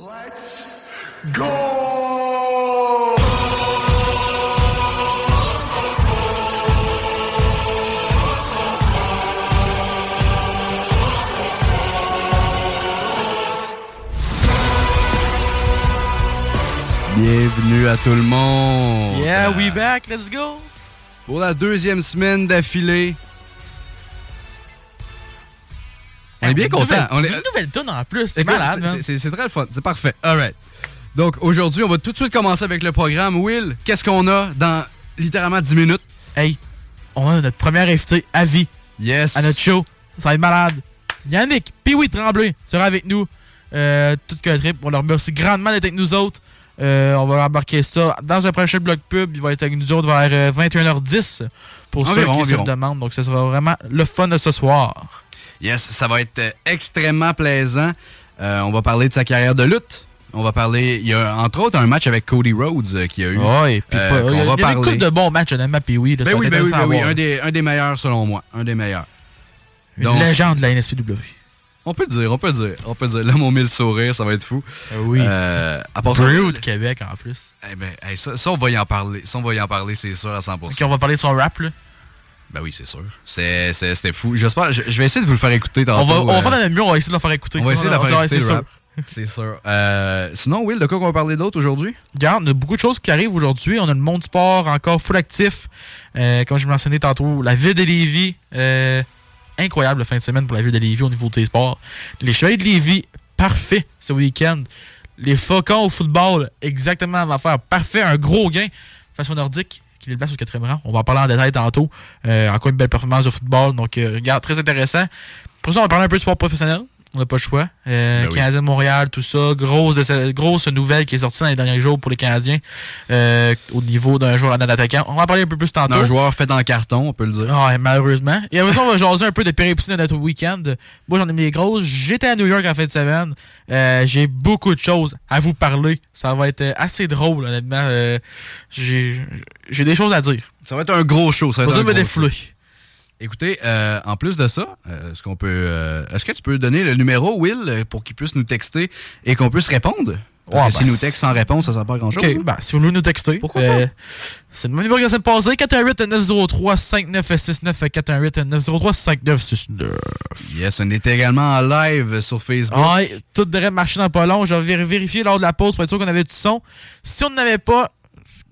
Let's go! Bienvenue à tout le monde. Yeah, we back, let's go. Pour la deuxième semaine d'affilée. On est bien content. On est... Une nouvelle tonne en plus, c'est malade. c'est- C'est très le fun. C'est parfait. All right. Donc aujourd'hui, on va tout de suite commencer avec le programme. Will, qu'est-ce qu'on a dans littéralement 10 minutes? Hey, on a notre premier invité à vie Yes. à notre show. Ça va être malade. Yannick, puis oui, Tremblay sera avec nous. Euh, tout que trip. On leur remercie grandement d'être avec nous autres. Euh, on va embarquer ça dans un prochain bloc pub. Il va être avec nous autres vers euh, 21h10 pour Environ, ceux qui se le demandent. Donc, ce sera vraiment le fun de ce soir. Yes, ça va être euh, extrêmement plaisant. Euh, on va parler de sa carrière de lutte. On va parler, il y a entre autres un match avec Cody Rhodes euh, qui a eu. Ouais, puis Euh, a, va y a parler. de bons matchs, honnêtement, puis oui. là, Ben oui, ben oui, ben oui, un des, un des meilleurs selon moi. Un des meilleurs. Une Donc- légende de la NSPW. On peut dire, on peut le dire. On peut le dire. Là, mon mille sourire, ça va être fou. oui. Euh, à part ça, Brew de Québec, en plus. eh ben, ça, ça, on va y en parler. Ça, on va y en parler, c'est sûr, à 100%. Ok, on va parler de son rap, là. Ben oui, c'est sûr. C'était fou. J'espère, je, je vais essayer de vous le faire écouter tantôt. On va, on va euh, faire de notre mieux, on va essayer de le faire écouter. on va essayer de le faire écouter, c'est sûr. sûr. Euh, sinon, Will, de quoi on va parler d'autre aujourd'hui? Regarde, on a beaucoup de choses qui arrivent aujourd'hui. On a le monde sport encore full actif. Euh, comme je mentionnais tantôt, la ville de Lévis. euh, incroyable la fin de semaine pour la ville de Lévis au niveau des sports. Les Chevaliers de Lévis, parfait ce week-end. Les Faucons au football, exactement même affaire. Parfait, un gros gain au Nordique qui les place au quatrième rang. On va en parler en détail tantôt. Euh, encore une belle performance de football. Donc, euh, regarde, très intéressant. Pour ça, on va parler un peu de sport professionnel. On n'a pas le choix. Euh, Ben oui. Canadien de Montréal, tout ça. Grosse, grosse nouvelle qui est sortie dans les derniers jours pour les Canadiens euh, au niveau d'un joueur d'un attaquant. On va en parler un peu plus tantôt. Un joueur fait en carton, on peut le dire. Ah, malheureusement. Et après ça, on va jaser un peu des péripéties de notre week-end. Moi, j'en ai mis des grosses. J'étais à New York en fin de semaine. Euh, j'ai beaucoup de choses à vous parler. Ça va être assez drôle, honnêtement. Euh, j'ai j'ai des choses à dire. Ça va être un gros show. Ça va être un me gros show. Écoutez, euh, en plus de ça, euh, est-ce qu'on peut, euh, est-ce que tu peux donner le numéro Will pour qu'il puisse nous texter et qu'on puisse répondre? Parce Ouais, que ben, s'il nous texte sans réponse, ça sert pas à grand chose. OK, ben, si vous voulez nous texter. Pourquoi euh, C'est le même numéro que la semaine passée. 418-903-5969. 418-903-5969. Yes, on est également en live sur Facebook. Ouais, tout devrait marcher dans pas long. Je vais vér- vérifier lors de la pause pour être sûr qu'on avait du son. Si on n'avait pas,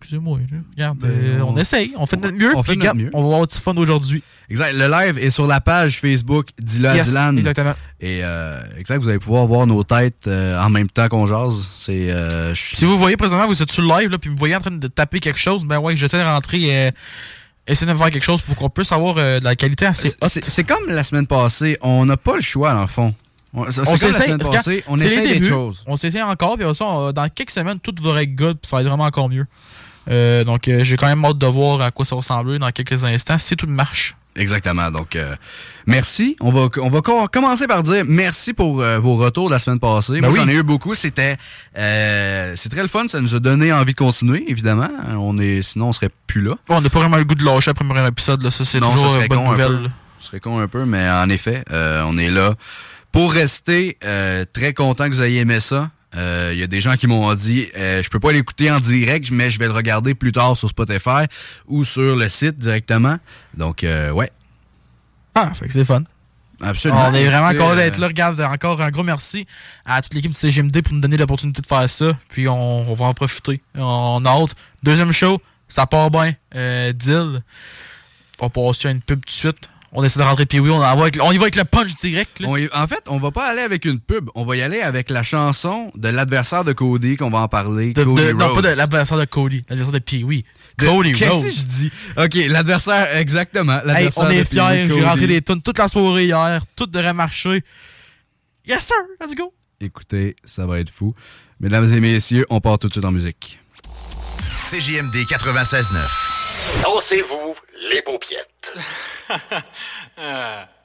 excusez-moi, regarde, Ben, euh, on- on, essaye, on fait de notre mieux. on fait puis de notre regarde, mieux. On va avoir du fun aujourd'hui. Exact. Le live est sur la page Facebook à Yes, Dylan. exactement. Et euh, exact, vous allez pouvoir voir nos têtes euh, en même temps qu'on jase. C'est euh, Si vous voyez présentement, vous êtes sur le live, là, puis vous voyez en train de taper quelque chose, ben ouais, j'essaie de rentrer, euh, essayer de faire quelque chose pour qu'on puisse avoir euh, de la qualité assez haute. c'est comme la semaine passée, on n'a pas le choix dans le fond. On- C'est s'essaye, on essaie des choses. On s'essaye encore, puis ça, on- dans quelques semaines, tout va être good, puis ça va être vraiment encore mieux. Euh, donc, euh, j'ai quand même hâte de voir à quoi ça va ressembler dans quelques instants, si tout marche. Exactement. Donc, euh, merci. On va, on va co- commencer par dire merci pour euh, vos retours la semaine passée. Ben Moi, oui. j'en ai eu beaucoup. C'était, euh, c'est très le fun. Ça nous a donné envie de continuer, évidemment. On est, sinon, on serait plus là. Bon, on n'a pas vraiment le goût de lâcher après le premier épisode, là. ça c'est Non, toujours ça une serait bonne con nouvelle. Ce serait con un peu, mais en effet, euh, on est là pour rester. euh, très content que vous ayez aimé ça. Euh, Il y a des gens qui m'ont dit euh, je peux pas l'écouter en direct, mais je vais le regarder plus tard sur Spotify ou sur le site directement. Donc, euh, ouais. Ah, fait que c'est fun. Absolument. On est vraiment content euh, d'être là. Regarde, encore un gros merci à toute l'équipe du CGMD pour nous donner l'opportunité de faire ça. Puis on, on va en profiter. On a hâte. Deuxième show, ça part bien. Euh, deal. On passe à une pub tout de suite. On essaie de rentrer puis oui, on, en va avec- on y va avec le punch direct. là. on y- en fait, on va pas aller avec une pub. On va y aller avec la chanson de l'adversaire de Cody qu'on va en parler. De- Cody de- non, pas de l'adversaire de Cody, l'adversaire de Pee-Wee. De- Cody Qu'est-ce Rhodes. que je dis? OK, l'adversaire, exactement. Hey, on de est fiers. J'ai rentré des tunes toute la soirée hier. Tout devrait marcher. Yes, sir. Let's go. Écoutez, ça va être fou. Mesdames et messieurs, on part tout de suite en musique. CJMD 96.9. Dansez-vous les paupiètes.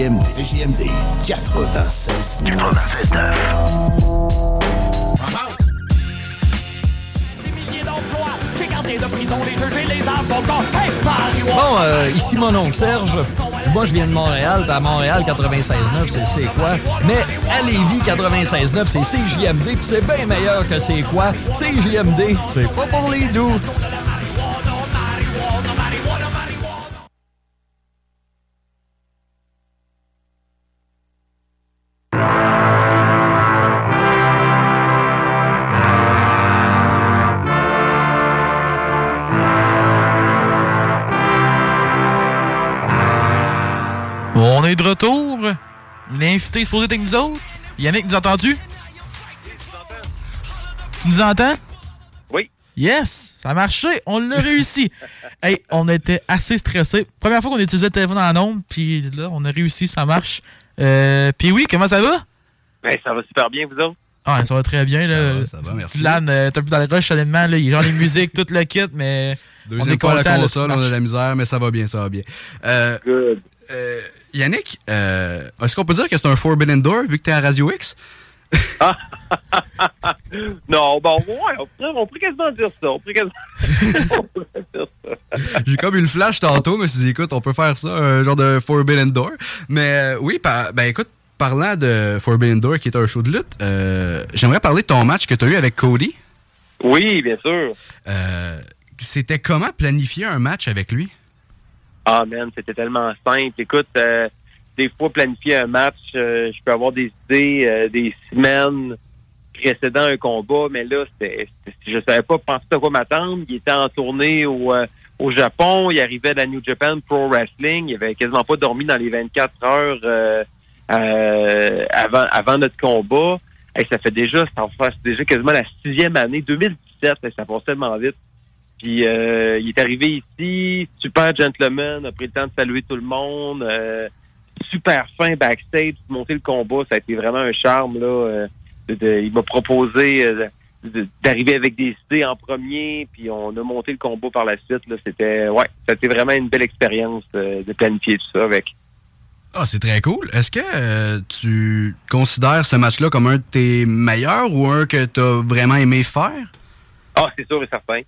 CJMD. CJMD 96. 96.9. Bon, euh, ici mon oncle Serge. Moi, je viens de Montréal. À Montréal, 96.9, c'est c'est quoi? Mais à Lévis, 96.9, c'est CJMD. Puis c'est bien meilleur que c'est quoi? CJMD, c'est pas pour les doux. Retour. L'invité supposé être avec nous autres. Yannick, nous entends-tu? Tu nous entends? Oui. Yes, ça a marché, on l'a réussi. hey, on était assez stressés. Première fois qu'on utilisait le téléphone en ondes, puis là, on a réussi, ça marche. Euh, puis oui, comment ça va? Ben, ça va super bien, vous autres? Ah, ça va très bien. Ça là. va, ça va, merci. Dylan, euh, t'as plus dans le rush, honnêtement. Là, il y a genre les musiques, tout le kit, mais on Deuxième est fois content. la console, on a de la misère, mais ça va bien, ça va bien. Euh, Good. euh, Yannick, euh, est-ce qu'on peut dire que c'est un Forbidden Door vu que t'es à Radio X? Non, bon, ouais, on on pourrait quasiment dire ça. On pourrait quasiment on pourrait dire ça. J'ai comme eu le flash tantôt, mais je me suis dit, écoute, on peut faire ça, un genre de Forbidden Door. Mais euh, oui, par- ben écoute, parlant de Forbidden Door, qui est un show de lutte, euh, j'aimerais parler de ton match que tu as eu avec Cody. Oui, bien sûr. Euh, C'était comment planifier un match avec lui? Ah, man, c'était tellement simple. Écoute, euh, des fois, planifier un match, euh, je peux avoir des idées euh, des semaines précédant un combat, mais là, c'était, je savais pas penser à quoi m'attendre. Il était en tournée au, au Japon, il arrivait de la New Japan Pro Wrestling, il avait quasiment pas dormi dans les 24 heures avant, avant notre combat. Hey, ça fait déjà, ça fait déjà quasiment la sixième année, 2017, hey, ça passe tellement vite. Puis euh, il est arrivé ici, super gentleman, a pris le temps de saluer tout le monde, euh, super fin backstage, monter le combat, ça a été vraiment un charme là. euh, de- de- il m'a proposé euh, de- d'arriver avec des idées en premier, puis on a monté le combat par la suite. Là, c'était ouais, c'était vraiment une belle expérience de planifier tout ça avec. Ah, c'est très cool. Est-ce que euh, tu considères ce match-là comme un de tes meilleurs ou un que tu as vraiment aimé faire? Ah, c'est sûr et certain.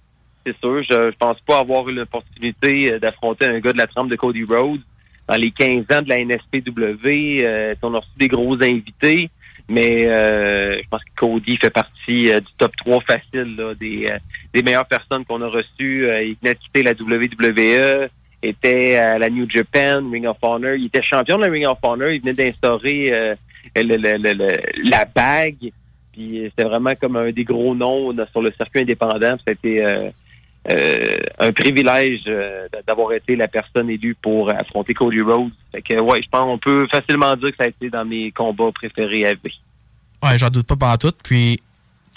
C'est sûr. Je, je pense pas avoir eu l'opportunité euh, d'affronter un gars de la trempe de Cody Rhodes. Dans les 15 ans de la NSPW, euh, on a reçu des gros invités, mais euh, je pense que Cody fait partie du top 3 facile là, des, des meilleures personnes qu'on a reçues. Il venait de quitter la WWE, était à la New Japan, Ring of Honor. Il était champion de la Ring of Honor. Il venait d'instaurer la bague. Puis c'était vraiment comme un des gros noms sur le circuit indépendant. C'était euh, un privilège euh, d'avoir été la personne élue pour affronter Cody Rhodes. Fait que ouais, je pense qu'on peut facilement dire que ça a été dans mes combats préférés à vie. Ouais, j'en doute pas pendant tout. Puis,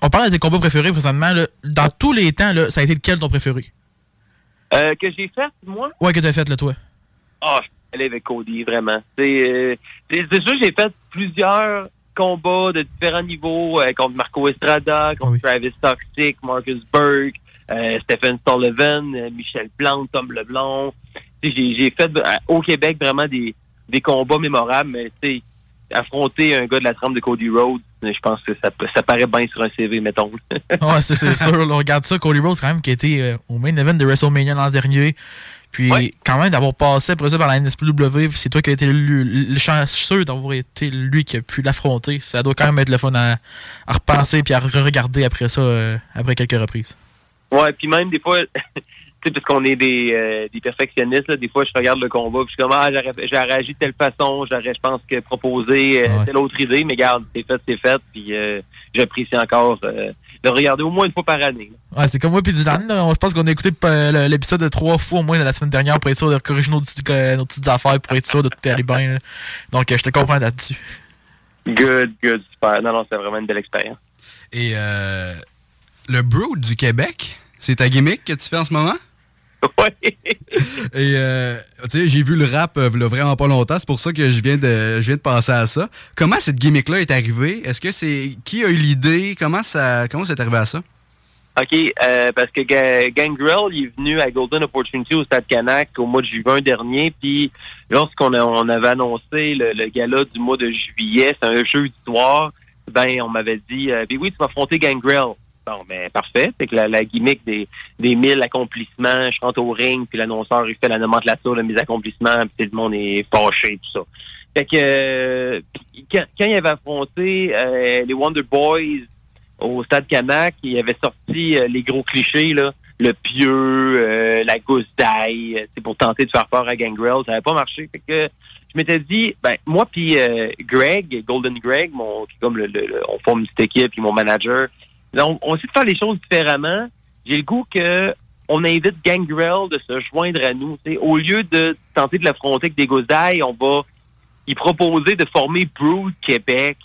on parle de tes combats préférés présentement. Là. Dans tous les temps, là, ça a été lequel ton préféré? Euh, que j'ai fait, moi? Ouais, que t'as fait, là, toi. Ah, je suis allé avec Cody, vraiment. C'est euh, sûr j'ai fait plusieurs combats de différents niveaux contre Marco Estrada, contre Travis Toxic, Marcus Burke, Stephen Sullivan, euh, Michel Plante, Tom sais, J'ai fait euh, au Québec vraiment des, des combats mémorables, mais tu sais, affronter un gars de la trempe de Cody Rhodes, je pense que ça, ça paraît bien sur un CV, mettons. Ouais, c'est sûr. on regarde ça. Cody Rhodes, quand même, qui a été euh, au main event de WrestleMania l'an dernier. Puis, quand même, d'avoir passé après ça par la NSPW, c'est toi qui as été le, chanceux d'avoir été lui qui a pu l'affronter. Ça doit quand même être le fun à, à repenser puis à regarder après ça, euh, après quelques reprises. Ouais, puis même des fois, tu sais, parce qu'on est des, euh, des perfectionnistes, là, des fois, je regarde le combat, puis je suis comme, ah, j'aurais réagi de telle façon, j'aurais, je pense que proposé euh, telle autre idée, mais regarde, c'est fait, c'est fait, puis euh, j'apprécie encore euh, de regarder au moins une fois par année. Ouais, c'est comme moi puis Dylan. Je pense qu'on a écouté euh, l'épisode de trois fois au moins de la semaine dernière pour être sûr de corriger nos, petits- euh, nos petites affaires, pour être sûr de tout aller bien. là. Donc, euh, je te comprends là-dessus. Good, good, super. Non, non, c'est vraiment une belle expérience. Et euh, le Brood du Québec, c'est ta gimmick que tu fais en ce moment? Oui. Et euh, tu sais, j'ai vu le rap euh, vraiment pas longtemps, c'est pour ça que je viens de je viens de penser à ça. Comment cette gimmick-là est arrivée? Est-ce que c'est. Qui a eu l'idée? Comment ça comment c'est arrivé à ça? OK, euh, parce que Ga- Gangrel, il est venu à Golden Opportunity au Stade Canac au mois de juin dernier, puis lorsqu'on a- on avait annoncé le, le gala du mois de juillet, c'est un jeu soir, ben on m'avait dit, euh, Ben oui, tu vas affronter Gangrel. Bon, ben parfait, c'est que la, gimmick des, des mille accomplissements, je rentre au ring, puis l'annonceur, il fait la nomenclature de mes accomplissements, puis tout le monde est fâché, tout ça. Fait que euh, quand, quand il avait affronté euh, les Wonder Boys au Stade Canac, il avait sorti euh, les gros clichés, là, le pieux, la gousse d'ail, c'est pour tenter de faire peur à Gangrel. Ça n'avait pas marché. Fait que je m'étais dit, ben moi puis Greg, Golden Greg, mon, qui comme le, on forme une petite équipe, puis mon manager, on, on essaie de faire les choses différemment. J'ai le goût que on invite Gangrel de se joindre à nous. Au lieu de tenter de l'affronter avec des d'ail, on va il proposait de former Brood Québec.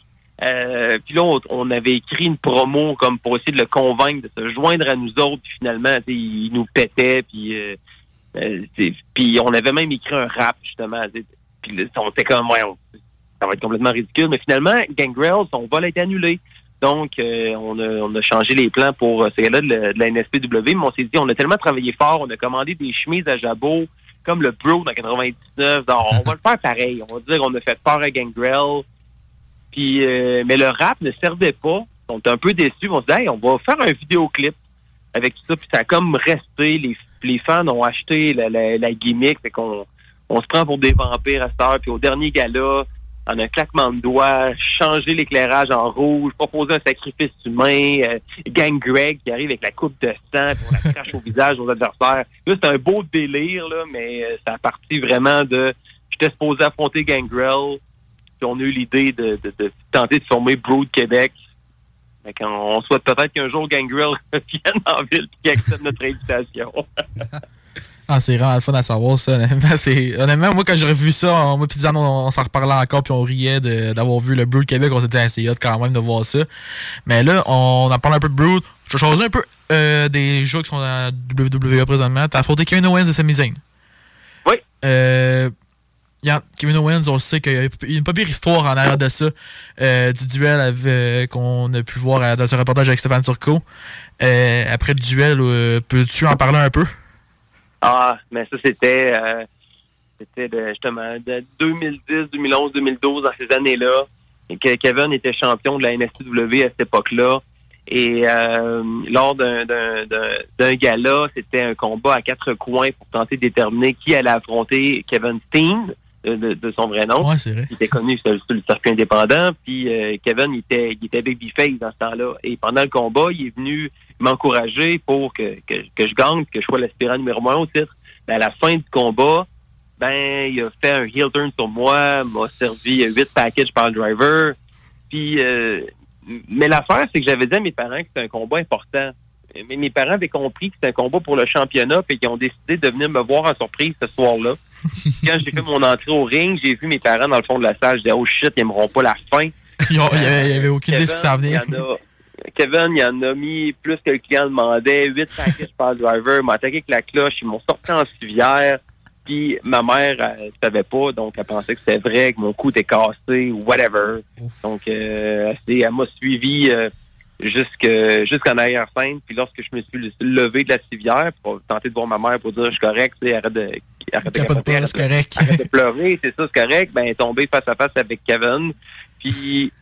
Euh, puis là, on, avait écrit une promo comme pour essayer de le convaincre de se joindre à nous autres. Puis finalement, il nous pétait. Puis, euh, euh, on avait même écrit un rap, justement. Puis on était comme, ouais, ça va être complètement ridicule. Mais finalement, Gangrel, son vol a été annulé. Donc, euh, on, a, on a changé les plans pour euh, ce gars-là de, de la NSPW. Mais on s'est dit, on a tellement travaillé fort, on a commandé des chemises à jabot, comme le Bro dans 99. Donc, on va le faire pareil. On va dire qu'on a fait peur à Gangrel. Puis, euh, mais le rap ne servait pas. On était un peu déçus. On se dit, hey, on va faire un vidéoclip avec tout ça. Puis ça a comme resté. Les, les fans ont acheté la gimmick. Fait qu'on on se prend pour des vampires à cette heure. Puis au dernier gala, en un claquement de doigts, changer l'éclairage en rouge, proposer un sacrifice humain, euh, Gang Greg qui arrive avec la coupe de sang, on la crache au visage aux adversaires. Là, c'est un beau délire, là, mais euh, ça a parti vraiment de... J'étais supposé affronter Gangrel, puis on a eu l'idée de, de- de tenter de former Brood Québec. Fait qu'on- on souhaite peut-être qu'un jour Gangrel vienne en ville et qu'il accepte notre invitation. Ah, c'est vraiment le fun à savoir ça. Honnêtement, moi, quand j'aurais vu ça, on, moi, puis on, on s'en reparlait encore, puis on riait d'avoir vu le Brood Québec. On s'est dit, ah, c'est hot quand même de voir ça. Mais là, on en parle un peu de Brood. Je vais un peu euh, des joueurs qui sont à WWE présentement. T'as affronté Kevin Owens et Sami Zayn. Oui. Euh, a- Kevin Owens, on le sait qu'il y a une pas pire histoire en arrière de ça, euh, du duel euh, qu'on a pu voir dans ce reportage avec Stéphane Turcot. Après le duel, peux-tu en parler un peu? Ah, mais ça, c'était euh, c'était de- justement de 2010, 2011, 2012, dans ces années-là. Que Kevin était champion de la NSW à cette époque-là. Et euh, lors d'un- d'un d'un- d'un gala, c'était un combat à quatre coins pour tenter de déterminer qui allait affronter Kevin Steen, de, de- de son vrai nom. Ouais, c'est vrai. Il était connu sur, sur le circuit indépendant. Puis euh, Kevin, il était, il était babyface dans ce temps-là. Et pendant le combat, il est venu m'encourager pour que, que, que je gagne, que je sois l'aspirant numéro un au titre. Ben, à la fin du combat, ben, il a fait un heel turn sur moi, m'a servi huit packages par le driver. Puis, euh, mais l'affaire, c'est que j'avais dit à mes parents que c'était un combat important. Mais mes parents avaient compris que c'était un combat pour le championnat, puis qu'ils ont décidé de venir me voir en surprise ce soir-là. Quand j'ai fait mon entrée au ring, j'ai vu mes parents dans le fond de la salle. Je disais, oh shit, ils aimeront pas la fin. Il y avait, aucune idée de ce qui s'en venait. il y en a- Kevin, il en a mis plus que le client demandait, 8 packages par driver, il m'a attaqué avec la cloche, ils m'ont sorti en civière. Puis ma mère, elle savait pas, donc elle pensait que c'était vrai, que mon cou était cassé ou whatever. Donc euh, elle m'a suivi euh, jusque jusqu'en arrière-scène. Puis lorsque je me suis levé de la civière pour tenter de voir ma mère pour dire je suis correct, arrête de arrête de capoter, arrête correct. arrête de pleurer, c'est ça, c'est correct. Ben, elle est tombée face à face avec Kevin. Puis,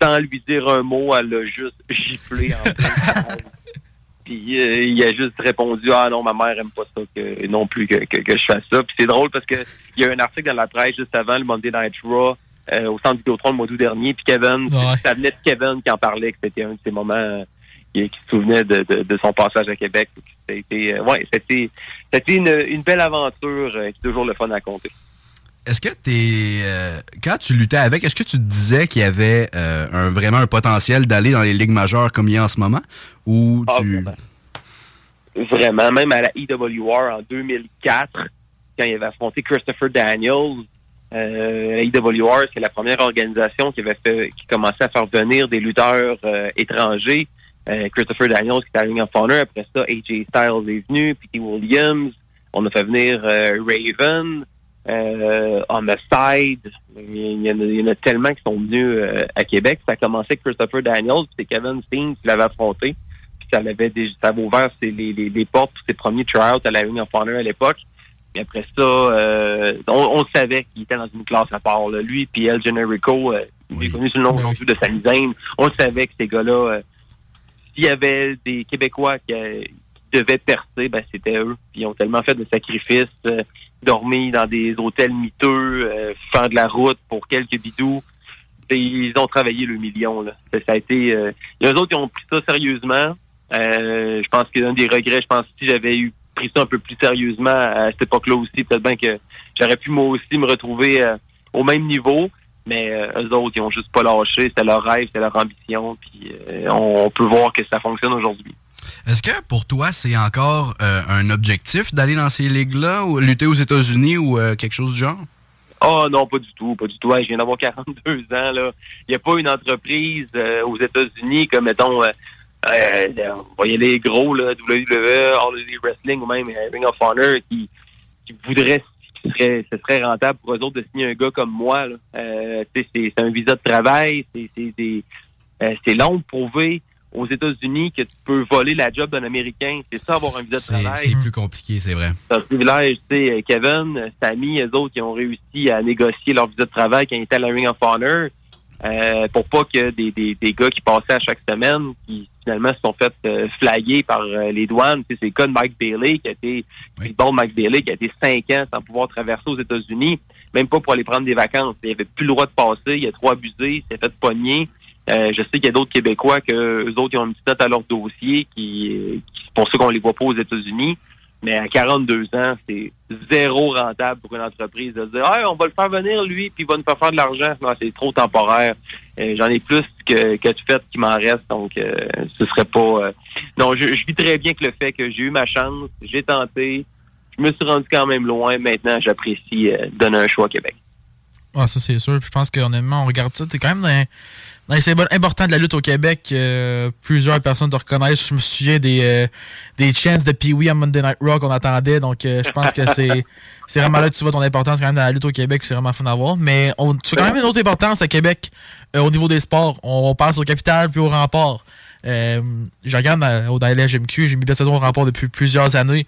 sans lui dire un mot, elle a juste giflé en. Puis, euh, il a juste répondu Ah non, ma mère aime pas ça, que, non plus que, que, que je fasse ça. Puis, c'est drôle parce que il y a un article dans la presse juste avant le Monday Night Raw. Euh, au centre Vidéotron le mois d'août dernier, puis Kevin, Ouais. ça venait de Kevin qui en parlait, que c'était un de ses moments euh, qui, qui se souvenait de, de, de son passage à Québec. C'était, euh, ouais, c'était, c'était une, une belle aventure euh, qui est toujours le fun à compter. Est-ce que t'es. euh, quand tu luttais avec, est-ce que tu te disais qu'il y avait euh, un, vraiment un potentiel d'aller dans les ligues majeures comme il y a en ce moment? Ou Ah, tu. vraiment. Vraiment, même à la EWR en 2004, quand il avait affronté Christopher Daniels, euh, la EWR, c'est la première organisation qui avait fait, qui commençait à faire venir des lutteurs euh, étrangers. Euh, Christopher Daniels qui était à Ring of Honor, après ça, AJ Styles est venu, P.T. Williams, on a fait venir euh, Raven, euh, Homicide, il y, en a, il y en a tellement qui sont venus euh, à Québec. Ça a commencé avec Christopher Daniels, puis c'est Kevin Steen qui l'avait affronté puis ça l'avait ça avait ouvert les, les portes pour ses premiers tryouts à la Ring of Honor à l'époque. Puis après ça, euh, on, on savait qu'il était dans une classe à part. là. Lui puis El Generico, euh, il est connu sous le nom aujourd'hui de Sami Zayn. On savait que ces gars-là, euh, s'il y avait des Québécois qui, euh, qui devaient percer, ben c'était eux. Puis ils ont tellement fait de sacrifices, euh, dormi dans des hôtels miteux, euh, faire de la route pour quelques bidous. Ils ont travaillé le million. Là. Ça, ça a été. Euh, les autres, ils ont pris ça sérieusement. Euh, je pense que l'un des regrets, je pense que si j'avais eu pris ça un peu plus sérieusement à cette époque-là aussi, peut-être bien que j'aurais pu moi aussi me retrouver euh, au même niveau. Mais euh, eux autres, ils ont juste pas lâché. C'était leur rêve, c'était leur ambition. Puis euh, on, on peut voir que ça fonctionne aujourd'hui. Est-ce que pour toi, c'est encore euh, un objectif d'aller dans ces ligues-là, ou lutter aux États-Unis ou quelque chose du genre? Oh non, pas du tout, pas du tout. Je viens d'avoir 42 ans. là. Il n'y a pas une entreprise euh, aux États-Unis comme, mettons, euh, euh, on va y aller gros, là, WWE, All Elite Wrestling ou même Ring of Honor qui, qui voudrait, qui serait, ce serait rentable pour eux autres de signer un gars comme moi. là. Euh, tu sais, c'est un visa de travail, c'est c'est des- euh, c'est long de prouver aux États-Unis que tu peux voler la job d'un Américain. C'est ça, avoir un visa de travail c'est plus compliqué, c'est vrai. c'est un privilège. Tu sais, Kevin, Sammy, eux autres qui ont réussi à négocier leur visa de travail quand ils étaient à la Ring of Honor euh, pour pas que des, des, des gars qui passaient à chaque semaine qui finalement se sont fait euh, flaguer par euh, les douanes. Tu sais, c'est le cas de Mike Bailey qui a été Oui. bon Mike Bailey qui a été cinq ans sans pouvoir traverser aux États-Unis, même pas pour aller prendre des vacances. Il avait plus le droit de passer, il a trop abusé, il s'est fait pogner. Euh, je sais qu'il y a d'autres Québécois que eux autres ils ont une petite note à leur dossier qui, qui c'est pour ça qu'on les voit pas aux États-Unis. Mais à 42 ans, c'est zéro rentable pour une entreprise de dire hey, on va le faire venir lui puis il va nous faire faire de l'argent. Non, c'est trop temporaire. Euh, J'en ai plus que, que tu fais qui m'en reste, donc euh, ce serait pas. euh, Non, je, vis très bien que le fait que j'ai eu ma chance, j'ai tenté, je me suis rendu quand même loin. Maintenant, j'apprécie euh, donner un choix à Québec. Ah, ça, c'est sûr. Puis je pense qu'honnêtement, on regarde ça. T'es quand même dans, symboles importants de la lutte au Québec. euh, plusieurs personnes te reconnaissent. Je me souviens des, euh, des chants de Pee-Wee à Monday Night Raw qu'on attendait. Donc, euh, je pense que c'est c'est vraiment là que tu vois ton importance quand même dans la lutte au Québec. C'est vraiment fun à voir. Mais on, tu as quand même une autre importance à Québec euh, au niveau des sports. On, passe au capital puis au rempart. Euh, je regarde dans, au- dans la LGMQ, j'ai mis saison au rempart depuis plusieurs années.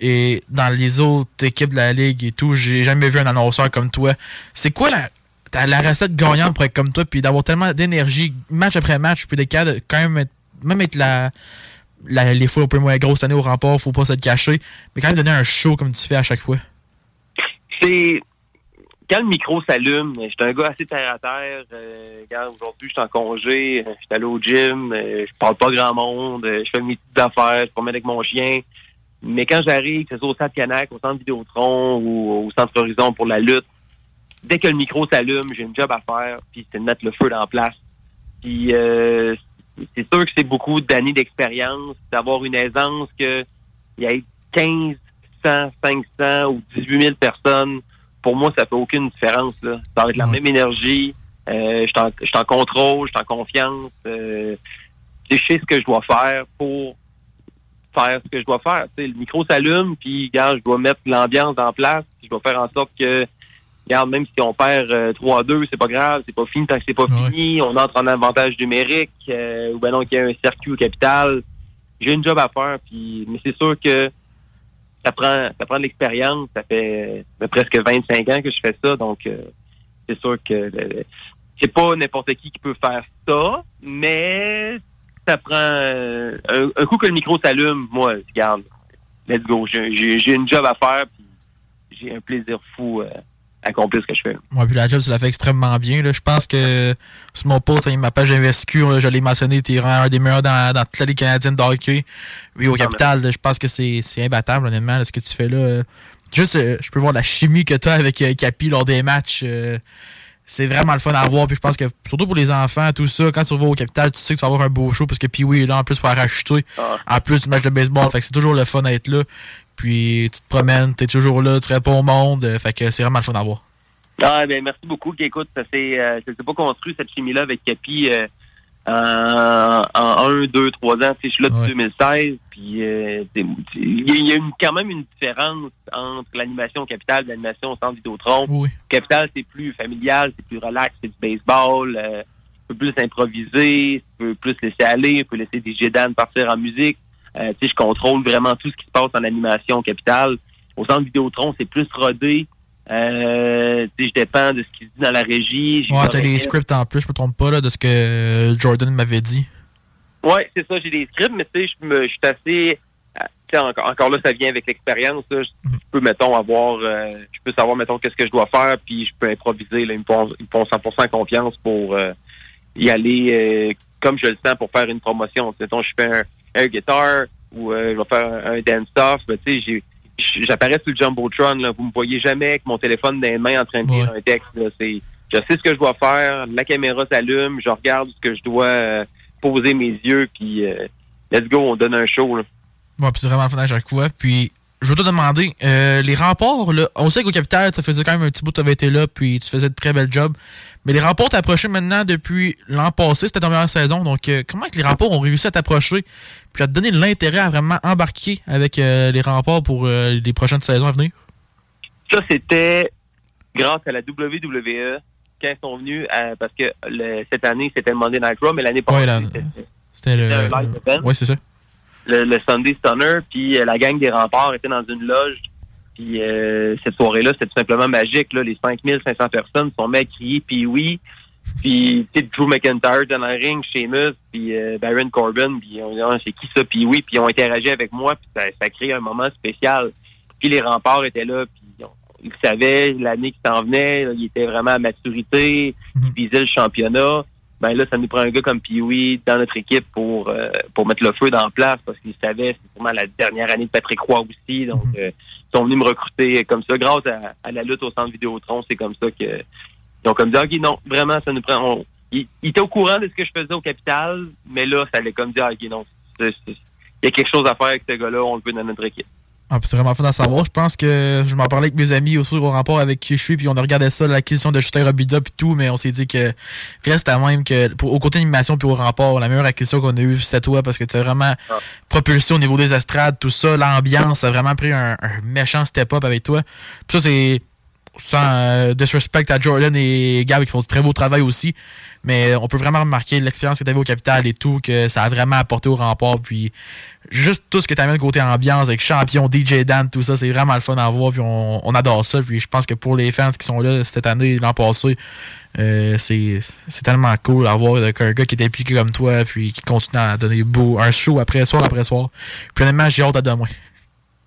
Et dans les autres équipes de la ligue et tout, j'ai jamais vu un annonceur comme toi. C'est quoi la, ta- la recette gagnante pour être comme toi, puis d'avoir tellement d'énergie, match après match, puis d'être capable de quand même être, même être la, la- les fois un peu moins grosses années au rempart, faut pas se le cacher, mais quand même donner un show comme tu fais à chaque fois. c'est quand le micro s'allume, je suis un gars assez terre à terre. Euh, aujourd'hui, je suis en congé, euh, je suis allé au gym, euh, je parle pas grand monde, euh, je fais mes petites affaires, je promène avec mon chien. Mais quand j'arrive, que ce soit au Stade Canac, au Centre Vidéotron ou au Centre Horizon pour la lutte, dès que le micro s'allume, j'ai une job à faire, puis c'est de mettre le feu dans la place. Puis euh, c'est sûr que c'est beaucoup d'années d'expérience, d'avoir une aisance que il y ait 15, 100, 500 ou 18 000 personnes. Pour moi, ça fait aucune différence. Là. Ça va être la Ouais. même énergie. Euh, je suis en- contrôle, je suis en confiance. Euh, je sais ce que je dois faire pour faire ce que je dois faire. Tu sais, le micro s'allume, puis je dois mettre l'ambiance en place. puis Je dois faire en sorte que, regarde, même si on perd euh, 3-2, c'est pas grave, c'est pas fini tant que c'est pas Ouais. fini. On entre en avantage numérique, euh, ou ben non, qu'il y a un circuit au capital. J'ai une job à faire, puis mais c'est sûr que ça prend ça prend de l'expérience. Ça fait, fait presque 25 ans que je fais ça, donc euh, c'est sûr que c'est pas n'importe qui qui peut faire ça, mais ça prend euh, un, un coup que le micro s'allume, moi, regarde, let's go. J'ai- une job à faire, puis j'ai un plaisir fou euh, accomplir ce que je fais. Moi, puis la job, tu l'as fait extrêmement bien. Là. Je pense que sur mon post, sur ma page MSQ, je l'ai mentionné, tu es un des meilleurs dans, dans toute la Ligue canadienne de hockey. Oui, au Ah, capital, je pense que c'est c'est imbattable, honnêtement, là, ce que tu fais là. Juste, euh, je peux voir la chimie que tu as avec euh, Capi lors des matchs. euh, c'est vraiment le fun à voir. Puis je pense que, surtout pour les enfants, tout ça, quand tu vas au capital, tu sais que tu vas avoir un beau show parce que Pee-Wee est là en plus pour racheter. Ah. En plus du match de baseball. Fait que c'est toujours le fun d'être là. Puis tu te promènes, tu es toujours là, tu réponds au monde. euh, Fait que c'est vraiment le fun à voir. Ah, ben, merci beaucoup. Écoute, ça s'est, euh, pas construit, cette chimie-là, avec Capi, euh, en, en un, deux, trois ans. Tu Je suis là depuis Ouais. 2016, puis euh, il y a, une- quand même une différence entre l'animation au Capital et l'animation au Centre Vidéotron. Oui. Capital, c'est plus familial, c'est plus relax, c'est du baseball, euh, un peu plus improviser, tu peux plus laisser aller, tu peux laisser des Jedan partir en musique. Euh, je contrôle vraiment tout ce qui se passe en animation au Capital. Au Centre Vidéotron, c'est plus rodé. Euh, je dépends de ce qui se dit dans la régie. Ouais, t'as des scripts en plus, je me trompe pas, là, de ce que Jordan m'avait dit. Ouais, c'est ça, j'ai des scripts, mais tu sais, je suis assez. euh, encore, encore là, ça vient avec l'expérience. Je, je peux, mettons, avoir. euh, je peux savoir, mettons, qu'est-ce que je dois faire, puis je peux improviser. Là, ils, me font, ils me font 100% confiance pour euh, y aller euh, comme je le sens pour faire une promotion. Mettons, je fais un, un guitar ou euh, je vais faire un, dance-off. ben, Tu sais, j'apparais sur le Jumbotron. Là. Vous me voyez jamais avec mon téléphone dans les mains en train de lire Ouais. un texte. Là. Je sais ce que je dois faire. La caméra s'allume. Je regarde ce que je dois euh, poser mes yeux. Puis, euh, let's go, on donne un show. Là. Ouais, puis c'est vraiment fun à chaque fois. Puis je veux te demander, euh, les remports, là, on sait qu'au Capital, ça faisait quand même un petit bout que tu avais été là, puis tu faisais de très bel job. Mais les remports t'approchaient maintenant depuis l'an passé, c'était ta première saison. Donc, euh, comment que les remports ont réussi à t'approcher, puis à te donner l'intérêt à vraiment embarquer avec euh, les remports pour euh, les prochaines saisons à venir? Ça, c'était grâce à la WWE quand ils sont venus, à- parce que le- cette année, c'était le Monday Night Raw, mais l'année passée, Ouais, c'était le. C'était un live event. Ouais, c'est ça. le, le Sunday Stunner, puis la gang des remparts était dans une loge. Puis euh, cette soirée-là, c'était tout simplement magique. Là. Les 5500 personnes sont mis à crier, puis oui. Puis Drew McIntyre dans le ring, Sheamus, puis euh, Baron Corbin, puis on dit Ah, c'est qui ça, puis oui, puis ils ont interagi avec moi, puis ça, ça a créé un moment spécial. Puis les remparts étaient là, puis on- ils savaient l'année qui s'en venait, là, ils étaient vraiment à maturité, ils visaient le championnat. Ben là, ça nous prend un gars comme Pee-Wee dans notre équipe pour euh, pour mettre le feu dans la place parce qu'ils savaient c'est vraiment la dernière année de Patrick Roy aussi. Donc euh, ils sont venus me recruter comme ça. Grâce à, à la lutte au centre Vidéotron, c'est comme ça que ont comme dit OK, non, vraiment, ça nous prend. On, ils, ils étaient au courant de ce que je faisais au capital, mais là, ça allait comme dire OK, non, il y a quelque chose à faire avec ce gars-là, on le veut dans notre équipe. Ah, c'est vraiment fun à savoir. Je pense que je m'en parlais avec mes amis aussi au rapport avec qui je suis, puis on a regardé ça, l'acquisition de Justin Robida puis tout, mais on s'est dit que reste à même que pour, au côté animation puis au remport, la meilleure acquisition qu'on a eue, c'est toi parce que tu as vraiment propulsé au niveau des estrades, tout ça, l'ambiance a vraiment pris un, un méchant step-up avec toi. Puis ça, c'est sans euh, disrespect à Jordan et Gab qui font du très beau travail aussi. Mais on peut vraiment remarquer l'expérience que tu avais au Capital et tout, que ça a vraiment apporté au remport. Puis juste tout ce que tu amènes côté ambiance avec champion, DJ Dan, tout ça, c'est vraiment le fun à voir. Puis on, on adore ça. Puis je pense que pour les fans qui sont là cette année, l'an passé, euh, c'est tellement cool d'avoir un gars qui est impliqué comme toi, puis qui continue à donner beau, un show après soir après soir. Puis honnêtement, j'ai hâte à demain.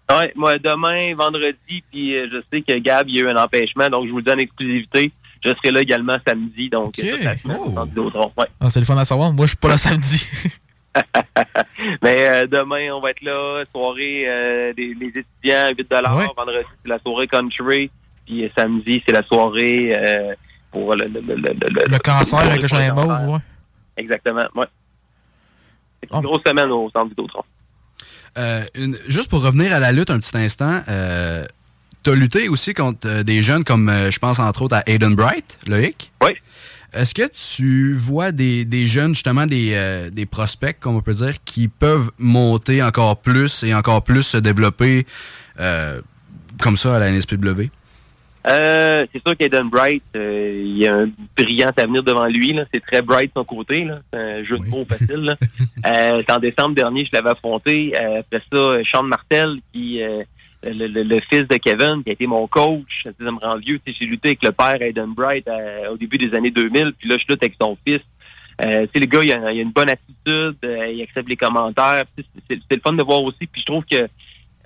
Ouais, moi, demain, vendredi, puis euh, je sais que Gab, il y a eu un empêchement, donc je vous le donne exclusivité. Je serai là également samedi, donc toute la semaine Vidéotron. Ouais. Ah, c'est le fun à savoir. Moi, je suis pas là samedi. Mais euh, demain, on va être là, soirée euh, des les étudiants, 8 Ouais. Vendredi, c'est la soirée country. Puis euh, samedi, c'est la soirée euh, pour le, le, le, le, le- le cancer avec le cancer. mauve, ouais. Exactement, ouais. C'est Oh. une grosse semaine au centre. Euh, une- juste pour revenir à la lutte un petit instant, euh, t'as lutté aussi contre euh, des jeunes comme, euh, je pense entre autres à Aiden Bright, Loïc? Oui. Est-ce que tu vois des, des jeunes, justement, des, euh, des prospects, comme on peut dire, qui peuvent monter encore plus et encore plus se développer euh, comme ça à la NSPW? Euh, c'est sûr qu'Aiden Bright, euh, il a un brillant avenir devant lui. C'est très bright de son côté. C'est un jeu de mots facile. là. Euh, c'est en décembre dernier, je l'avais affronté. Après ça, Sean Martel, qui le, le- le fils de Kevin, qui a été mon coach. Ça me rend vieux. J'ai lutté avec le père Aiden Bright euh, au début des années 2000. Puis là, je lutte avec son fils. Euh, le gars, il a, il a une bonne attitude. euh, il accepte les commentaires. C'est le fun de voir aussi. Puis je trouve que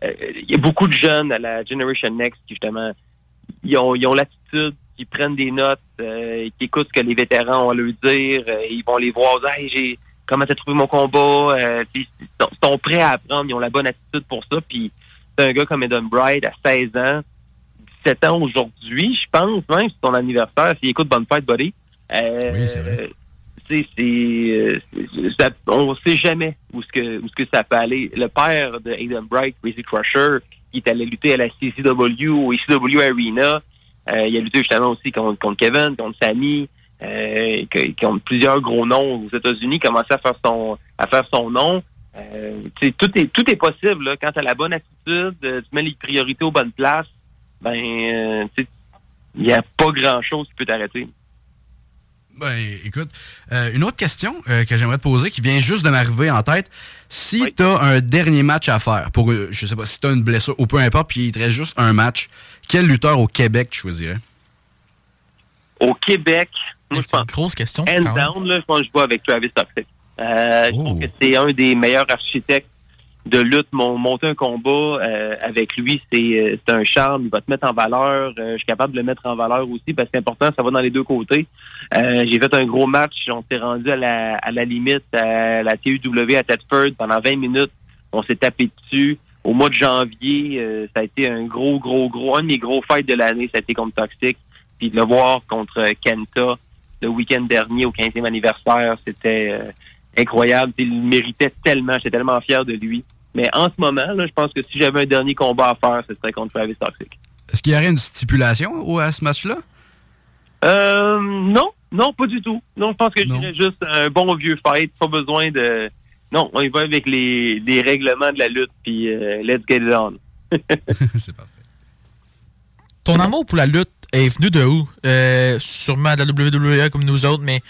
euh, il y a beaucoup de jeunes à la Generation Next qui, justement, ils ont ils ont l'attitude, ils prennent des notes, euh, qui écoutent ce que les vétérans ont à leur dire, ils vont les voir, hey, j'ai comment t'as trouvé mon combat, ils sont, sont prêts à apprendre, ils ont la bonne attitude pour ça, puis c'est un gars comme Eden Bright à 16 ans, 17 ans aujourd'hui, je pense, même c'est son anniversaire, s'il écoute Bonne Fête Buddy. Euh, Oui, c'est vrai. tu sais, c'est, euh, c'est- ça- on sait jamais où ce que où ce que ça peut aller. Le père de Aiden Bright, Crazy Crusher, qui est allé lutter à la CCW au ECW Arena, euh, il a lutté justement aussi contre, contre Kevin, contre Sammy, euh, qui, qui ont plusieurs gros noms aux États-Unis, commencé à faire son à faire son nom. Euh, tout est tout est possible là. quand tu as la bonne attitude, euh, tu mets les priorités aux bonnes places, ben euh, il n'y a pas grand chose qui peut t'arrêter. Ben, écoute, euh, une autre question euh, que j'aimerais te poser qui vient juste de m'arriver en tête. Si Oui. tu as un dernier match à faire, pour, je sais pas, si tu as une blessure ou peu importe, puis il te reste juste un match, quel lutteur au Québec tu choisirais? Au Québec, moi je C'est une pense grosse question. même. down, là, je pense que je vois avec Travis Toxic. Euh, Je Oh. trouve que c'est un des meilleurs architectes de lutte. Mon, monter un combat euh, avec lui, c'est euh, c'est un charme. Il va te mettre en valeur. Euh, je suis capable de le mettre en valeur aussi parce que c'est important, ça va dans les deux côtés. Euh, J'ai fait un gros match. On s'est rendu à la, à la limite à la TUW à Tedford pendant 20 minutes. On s'est tapé dessus. Au mois de janvier, euh, ça a été un gros, gros, gros, un de mes gros fights de l'année. Ça a été contre Toxic. Puis de le voir contre Kenta le week-end dernier au 15e anniversaire, c'était euh, incroyable. Il le méritait tellement. J'étais tellement fier de lui. Mais en ce moment, là, je pense que si j'avais un dernier combat à faire, ce serait contre Travis Toxic. Est-ce qu'il y aurait une stipulation au- à ce match-là? Euh, non, non, pas du tout. Non, je pense que je dirais juste un bon vieux fight, pas besoin de... Non, on y va avec les, les règlements de la lutte, puis euh, let's get it on. C'est parfait. Ton amour pour la lutte est venu de où? Euh, sûrement de la WWE comme nous autres, mais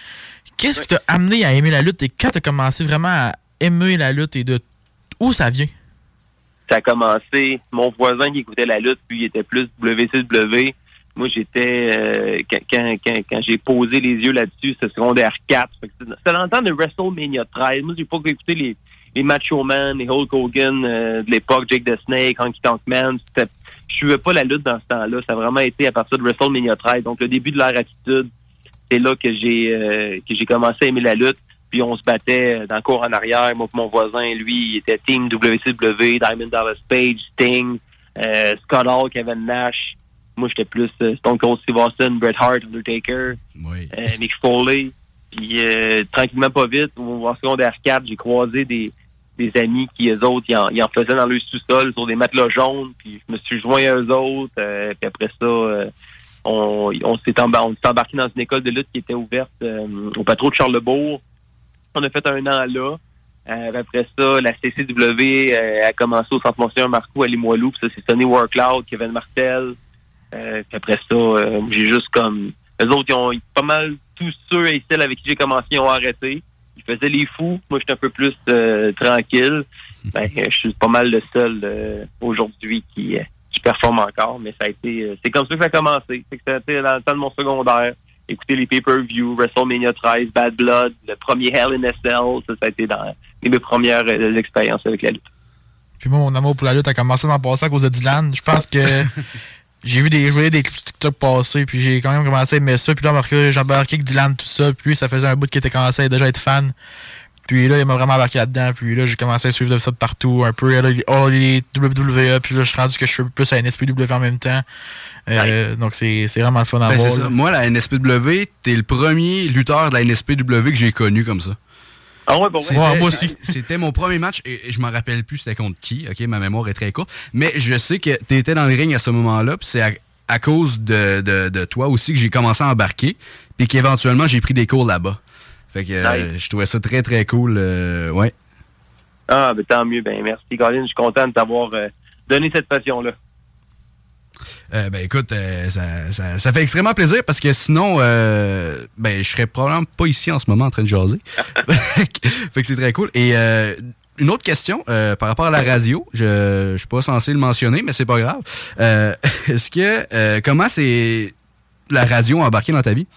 qu'est-ce qui t'a amené à aimer la lutte et quand t'as commencé vraiment à aimer la lutte et de où ça vient? ça a commencé, mon voisin qui écoutait la lutte, puis il était plus WCW. Moi, j'étais, euh, quand, j'ai posé les yeux là-dessus, c'était secondaire 4. Fait que C'était dans le temps de WrestleMania 13. Moi, j'ai pas écouté les, les Macho Man, les Hulk Hogan euh, de l'époque, Jake the Snake, Honky Tonk Man. Je suivais pas la lutte dans ce temps-là. Ça a vraiment été à partir de WrestleMania 13. Donc, le début de leur attitude, c'est là que j'ai euh, que j'ai commencé à aimer la lutte. Puis on se battait dans le cours en arrière. Moi mon voisin, lui, il était team WCW, Diamond Dallas Page, Sting, euh, Scott Hall, Kevin Nash. Moi, j'étais plus euh, Stone Cold Steve Austin, Bret Hart, Undertaker, euh, Mick Foley. Puis euh, tranquillement, pas vite, au en secondaire 4, j'ai croisé des, des amis qui, eux autres, ils en, ils en faisaient dans le sous-sol sur des matelas jaunes. Puis je me suis joint à eux autres. euh, puis après ça, euh, on, on s'est embarqué dans une école de lutte qui était ouverte euh, au patron de Charlebourg. On a fait un an là. Euh, après ça, la CCW euh, a commencé au Centre Monseigneur Marcoux à Limoilou. Puis ça, c'est Sonny Workloud, Kevin Martel. Euh, puis après ça, euh, j'ai juste comme... Eux autres, ils ont pas mal tous ceux et celles avec qui j'ai commencé, ils ont arrêté. Ils faisaient les fous. Moi, j'étais un peu plus euh, tranquille. Ben, je suis pas mal le seul aujourd'hui qui, qui performe encore. Mais ça a été... euh, c'est comme ça que ça a commencé. C'est que ça a été dans le temps de mon secondaire. Écouter les pay-per-view, WrestleMania 13, Bad Blood, le premier Hell in a Cell. Ça, ça a été dans mes premières euh, expériences avec la lutte. Puis moi, mon amour pour la lutte a commencé dans le passé à cause de Dylan. Je pense que j'ai vu des jouets, des clips TikTok passer, puis j'ai quand même commencé à aimer ça. Puis là, j'ai embarqué avec Dylan, tout ça. Puis lui, ça faisait un bout qu'il était commencé à déjà être fan. Puis là, il m'a vraiment embarqué là-dedans. Puis là, j'ai commencé à suivre de ça de partout, un peu. Là, oh, les WWE. Puis là, je suis rendu que je suis plus à NSPW en même temps. Euh, Donc, c'est c'est vraiment le fun à Ben, voir. ça. Moi, la NSPW, t'es le premier lutteur de la NSPW que j'ai connu comme ça. Ah ouais, bon, Ouais, moi aussi. C'était mon premier match et et je m'en rappelle plus c'était contre qui. Ok, ma mémoire est très courte. Mais je sais que t'étais dans le ring à ce moment-là. Puis c'est à, à cause de, de- de toi aussi que j'ai commencé à embarquer. Puis qu'éventuellement j'ai pris des cours là-bas. Fait que euh, je trouvais ça très très cool. euh, ouais. Ah, ben tant mieux. Ben merci, Colin. Je suis content de t'avoir euh, donné cette passion-là. Euh, ben écoute, euh, ça, ça- ça fait extrêmement plaisir parce que sinon, euh, ben je serais probablement pas ici en ce moment en train de jaser. fait que c'est très cool. Et euh, une autre question par rapport à la radio, je, je suis pas censé le mentionner, mais c'est pas grave. Est-ce que comment c'est la radio embarquée dans ta vie?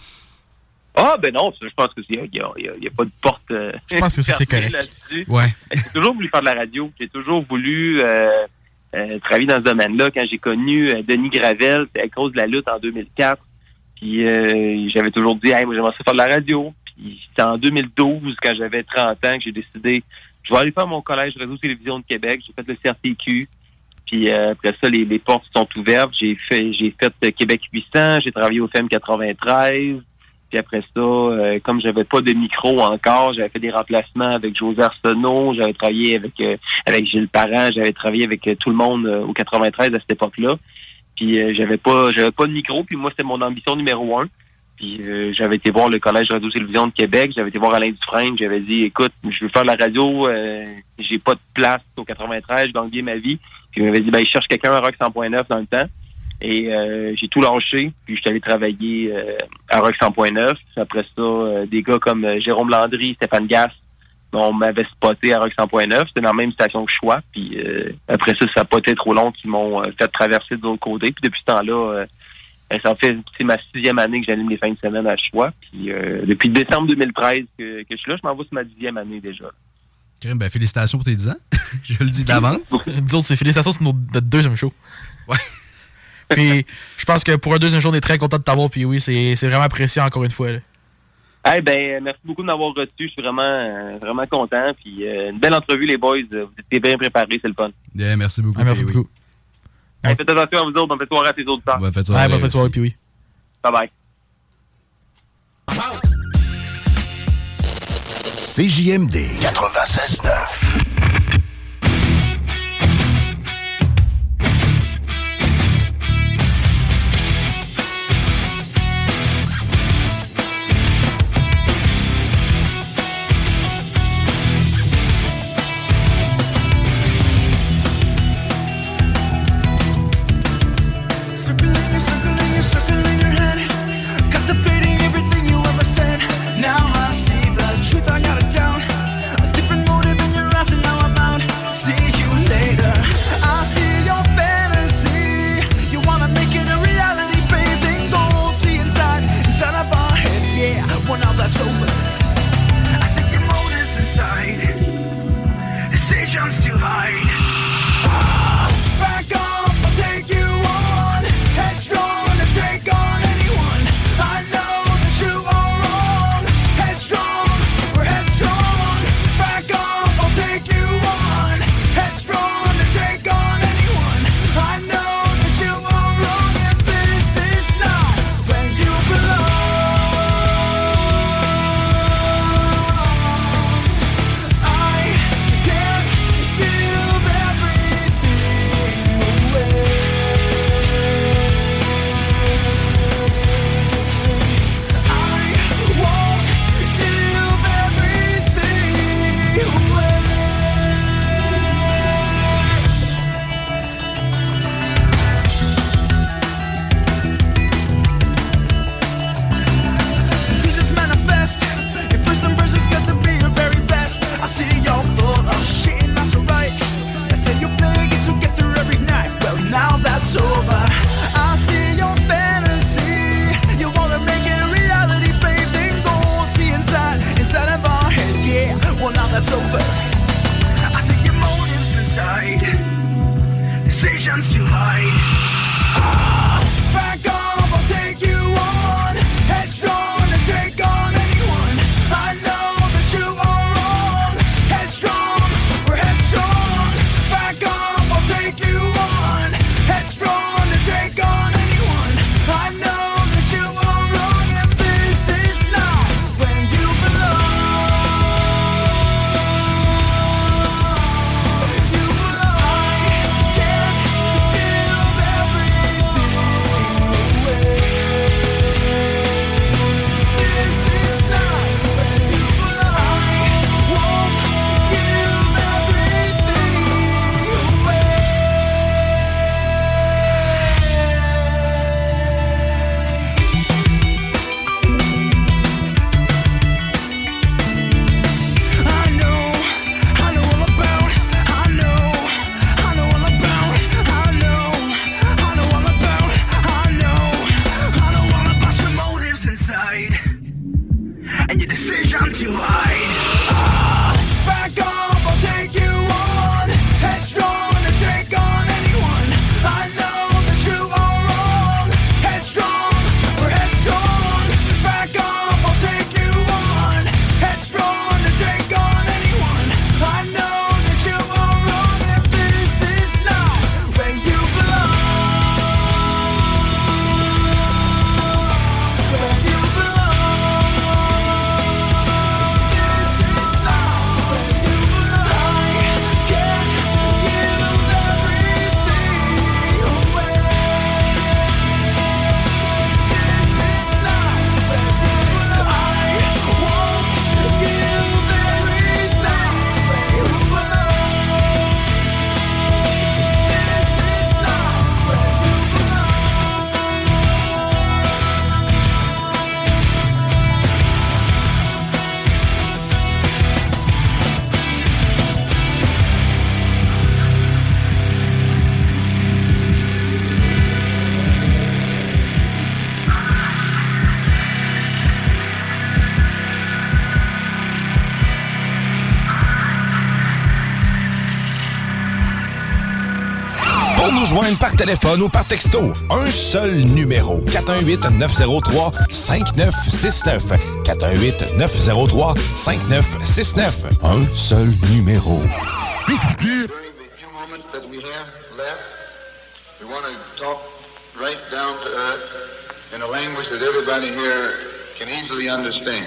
Ah, ben non, je pense que il n'y a, pas de porte. euh, Je pense que ça, c'est fermée correct. là-dessus. Ouais. J'ai toujours voulu faire de la radio. J'ai toujours voulu euh, euh, travailler dans ce domaine-là. Quand j'ai connu euh, Denis Gravel, c'était à cause de la lutte en 2004. Puis euh, j'avais toujours dit, hey, moi j'aimerais faire de la radio. Puis c'était en 2012, quand j'avais 30 ans, que j'ai décidé, je vais aller faire mon collège radio-télévision de Québec. J'ai fait le CRTQ. Puis après ça, les, les portes sont ouvertes. J'ai fait j'ai fait Québec 800, j'ai travaillé au FM 93. Puis après ça, euh, comme j'avais pas de micro encore, j'avais fait des remplacements avec José Arsenault, j'avais travaillé avec euh, avec Gilles Parent, j'avais travaillé avec euh, tout le monde euh, au 93 à cette époque-là. Puis euh, j'avais pas j'avais pas de micro, puis moi c'était mon ambition numéro un. Puis euh, j'avais été voir le Collège Radio-Télévision de Québec, j'avais été voir Alain Dufresne, j'avais dit écoute, je veux faire la radio, euh, j'ai pas de place au 93, je gagne ma vie. Puis il m'avait dit ben je cherche quelqu'un à Rock 100.9 dans le temps. Et euh, j'ai tout lâché, puis je suis allé travailler euh, à Rock 100.9. Après ça, euh, des gars comme euh, Jérôme Landry, Stéphane Gass, on m'avait spoté à Rock 100.9. C'était dans la même station que Choix. Puis euh, après ça, ça n'a pas été trop long qu'ils m'ont euh, fait traverser de l'autre côté. Puis depuis ce temps-là, euh, ben, ça fait c'est ma sixième année que j'anime les fins de semaine à Choix. Puis euh, depuis décembre 2013 que, que je suis là, je m'en vais sur ma dixième année déjà. Crème, Ben, félicitations pour tes 10 ans. je le dis d'avance. Nous autres, c'est félicitations, c'est notre, notre deuxième show. Ouais. Puis, je pense que pour un deuxième show, on est très content de t'avoir. Puis oui, c'est c'est vraiment apprécié encore une fois. là. Eh ben, merci beaucoup de m'avoir reçu. Je suis vraiment, euh, vraiment content. Puis euh, une belle entrevue, les boys. Vous étiez bien préparés, c'est le fun. Bien, merci beaucoup. Ah, merci beaucoup. Hey, faites attention à vous autres. On fait soirée à tes autres temps. Ouais, faites Ouais, soirée bonne fin de soirée, puis oui. Bye bye. CJMD 96.9. par téléphone ou par texto. Un seul numéro. 418-903-5969. 418-903-5969. Un seul numéro. in a language that everybody here can easily understand.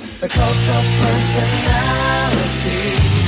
the cult of personality.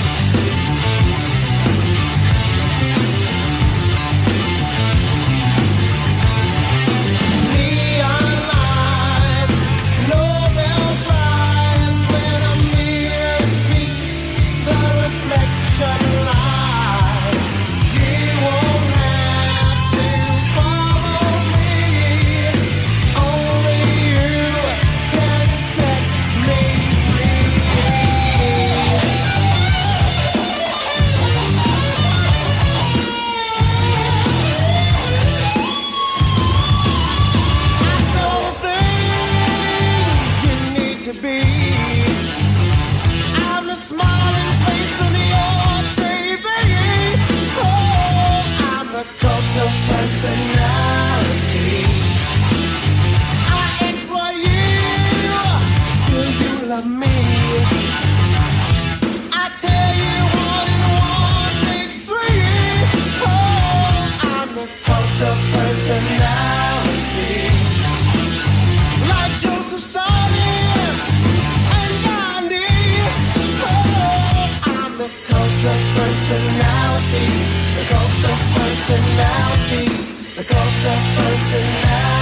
a cult of personality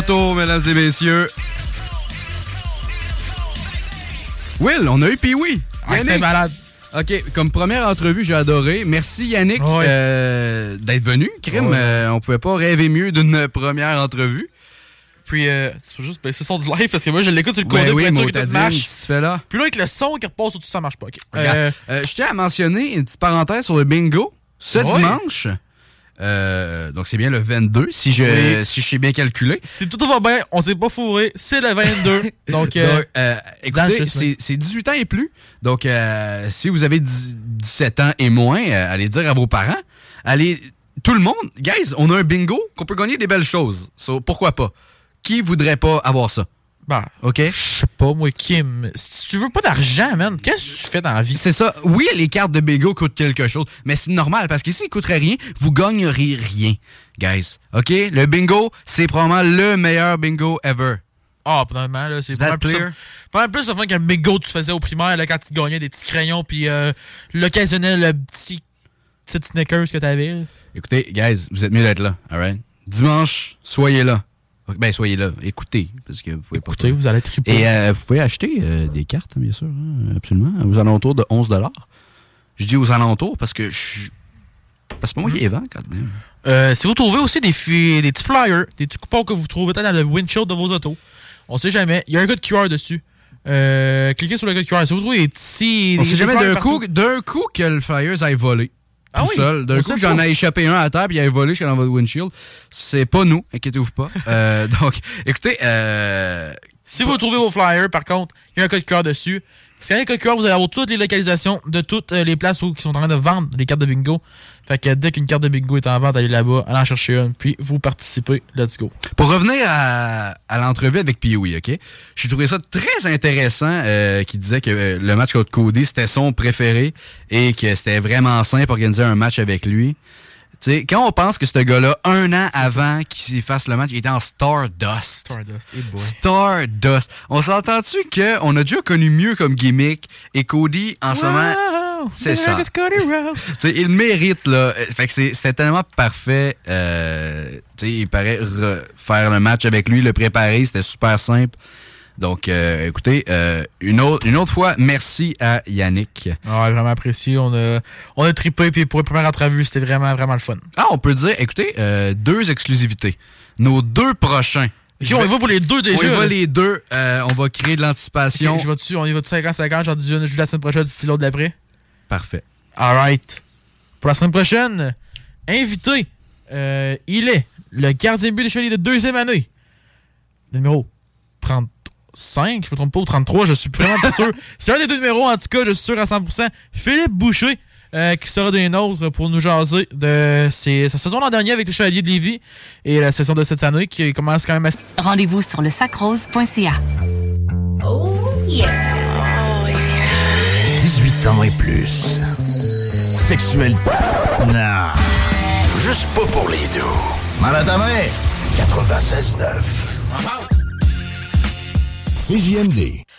retour, mesdames et messieurs. Will, on a eu Pee-Wee. C'était malade. OK, comme première entrevue, j'ai adoré. Merci Yannick euh, d'être venu. Crime, Ouais. euh, on pouvait pas rêver mieux d'une première entrevue. Puis, euh, peux juste baisser le son du live parce que moi, je l'écoute sur le Ben côté oui, pour être sûr que marche. là? Puis là, avec le son qui repasse au-dessus, ça marche pas. ok. Regarde, Euh, euh, je tiens à mentionner une petite parenthèse sur le bingo. Ce dimanche, euh, donc c'est bien le 22, si je, Oui. si je sais bien calculer. si tout va bien, on s'est pas fourré, c'est le 22. donc, euh, Donc, euh, écoutez, c'est c'est 18 ans et plus. Donc, euh, si vous avez 10 17 ans et moins, euh, allez dire à vos parents. Allez, tout le monde, guys, on a un bingo qu'on peut gagner des belles choses. So, pourquoi pas? Qui voudrait pas avoir ça? Bah, OK? je sais pas, moi, Kim. Si tu veux pas d'argent, man, qu'est-ce que tu fais dans la vie? C'est ça. Oui, les cartes de bingo coûtent quelque chose, mais c'est normal parce qu'ici, ils coûteraient rien. Vous gagneriez rien, guys. OK? Le bingo, c'est probablement le meilleur bingo ever. Ah, probablement, là, c'est vraiment plus, clear? vraiment plus le fun qu'un bingo que tu faisais au primaire, là, quand tu gagnais des petits crayons, puis euh, l'occasionnel le petit, petit Snickers que t'avais. Écoutez, guys, vous êtes mieux d'être là, alright? Dimanche, soyez là. Ben, soyez là. Écoutez, parce que vous pouvez pas... Écoutez, vous allez triper. Et euh, vous pouvez acheter euh, des cartes, bien sûr, hein, absolument, aux alentours de 11 Je dis aux alentours parce que je suis... Parce que moi qui les vends, quand même. Euh, si vous trouvez aussi des, fi- des petits flyers, des petits coupons que vous trouvez peut-être dans le windshield de vos autos, on sait jamais. Il y a un code QR dessus. Euh, cliquez sur le code QR. Si vous trouvez des petits. On des sait jamais d'un coup, d'un coup que le Flyers aille voler. Ah tout oui, seul. D'un coup, j'en ai échappé un à terre puis il a volé jusqu'à dans votre windshield. C'est pas nous, inquiétez-vous pas. Euh, donc, écoutez, euh, Si vous trouvez vos flyers, par contre, il y a un code QR dessus. Scannez le code QR, vous allez avoir toutes les localisations de toutes euh, les places où qui sont en train de vendre des cartes de bingo. Fait que dès qu'une carte de bingo est en vente, allez là-bas, allez en chercher une, puis vous participez. Let's go. Pour revenir à, à l'entrevue avec Pee-Wee, OK? J'ai trouvé ça très intéressant euh, qu'il disait que euh, le match contre Cody, c'était son préféré et que c'était vraiment simple d'organiser un match avec lui. Tu sais, quand on pense que ce gars-là, un an avant qu'il fasse le match, il était en Stardust. Stardust, hey boy. Stardust. On s'entend-tu qu'on a déjà connu mieux comme gimmick et Cody, en ce moment, c'est ça. Il mérite, là. Fait que c'est- c'était tellement parfait. Euh, tu sais, il paraît re- faire le match avec lui, le préparer, c'était super simple. Donc, euh, écoutez, euh, une, autre, une autre fois, merci à Yannick. Ah, Ouais, vraiment apprécié. On a, on a trippé, puis pour la première entrevue, c'était vraiment, vraiment le fun. Ah, on peut dire, écoutez, euh, deux exclusivités. Nos deux prochains. On y va pour les deux déjà. On y va là. les deux. Euh, on va créer de l'anticipation. Ok, je vais dessus, on y va dessus 50-50, j'en dis une, je la semaine prochaine, dis l'autre d'après. Parfait. Alright. Pour la semaine prochaine, invité, euh, il est le gardien de but des Chevaliers de deuxième année. Le numéro 35, je me trompe pas, ou 33, je suis vraiment pas sûr. C'est un des deux numéros, en tout cas, je suis sûr à 100%. Philippe Boucher, euh, qui sera des nôtres pour nous jaser de ses- sa saison l'an dernier avec les Chevaliers de Lévis et la saison de cette année qui commence quand même à... Rendez-vous sur le sacrose.ca. 18 ans et plus. Sexuel. Non. Juste pas pour les deux. Mal à ta main. 96.9. CJMD.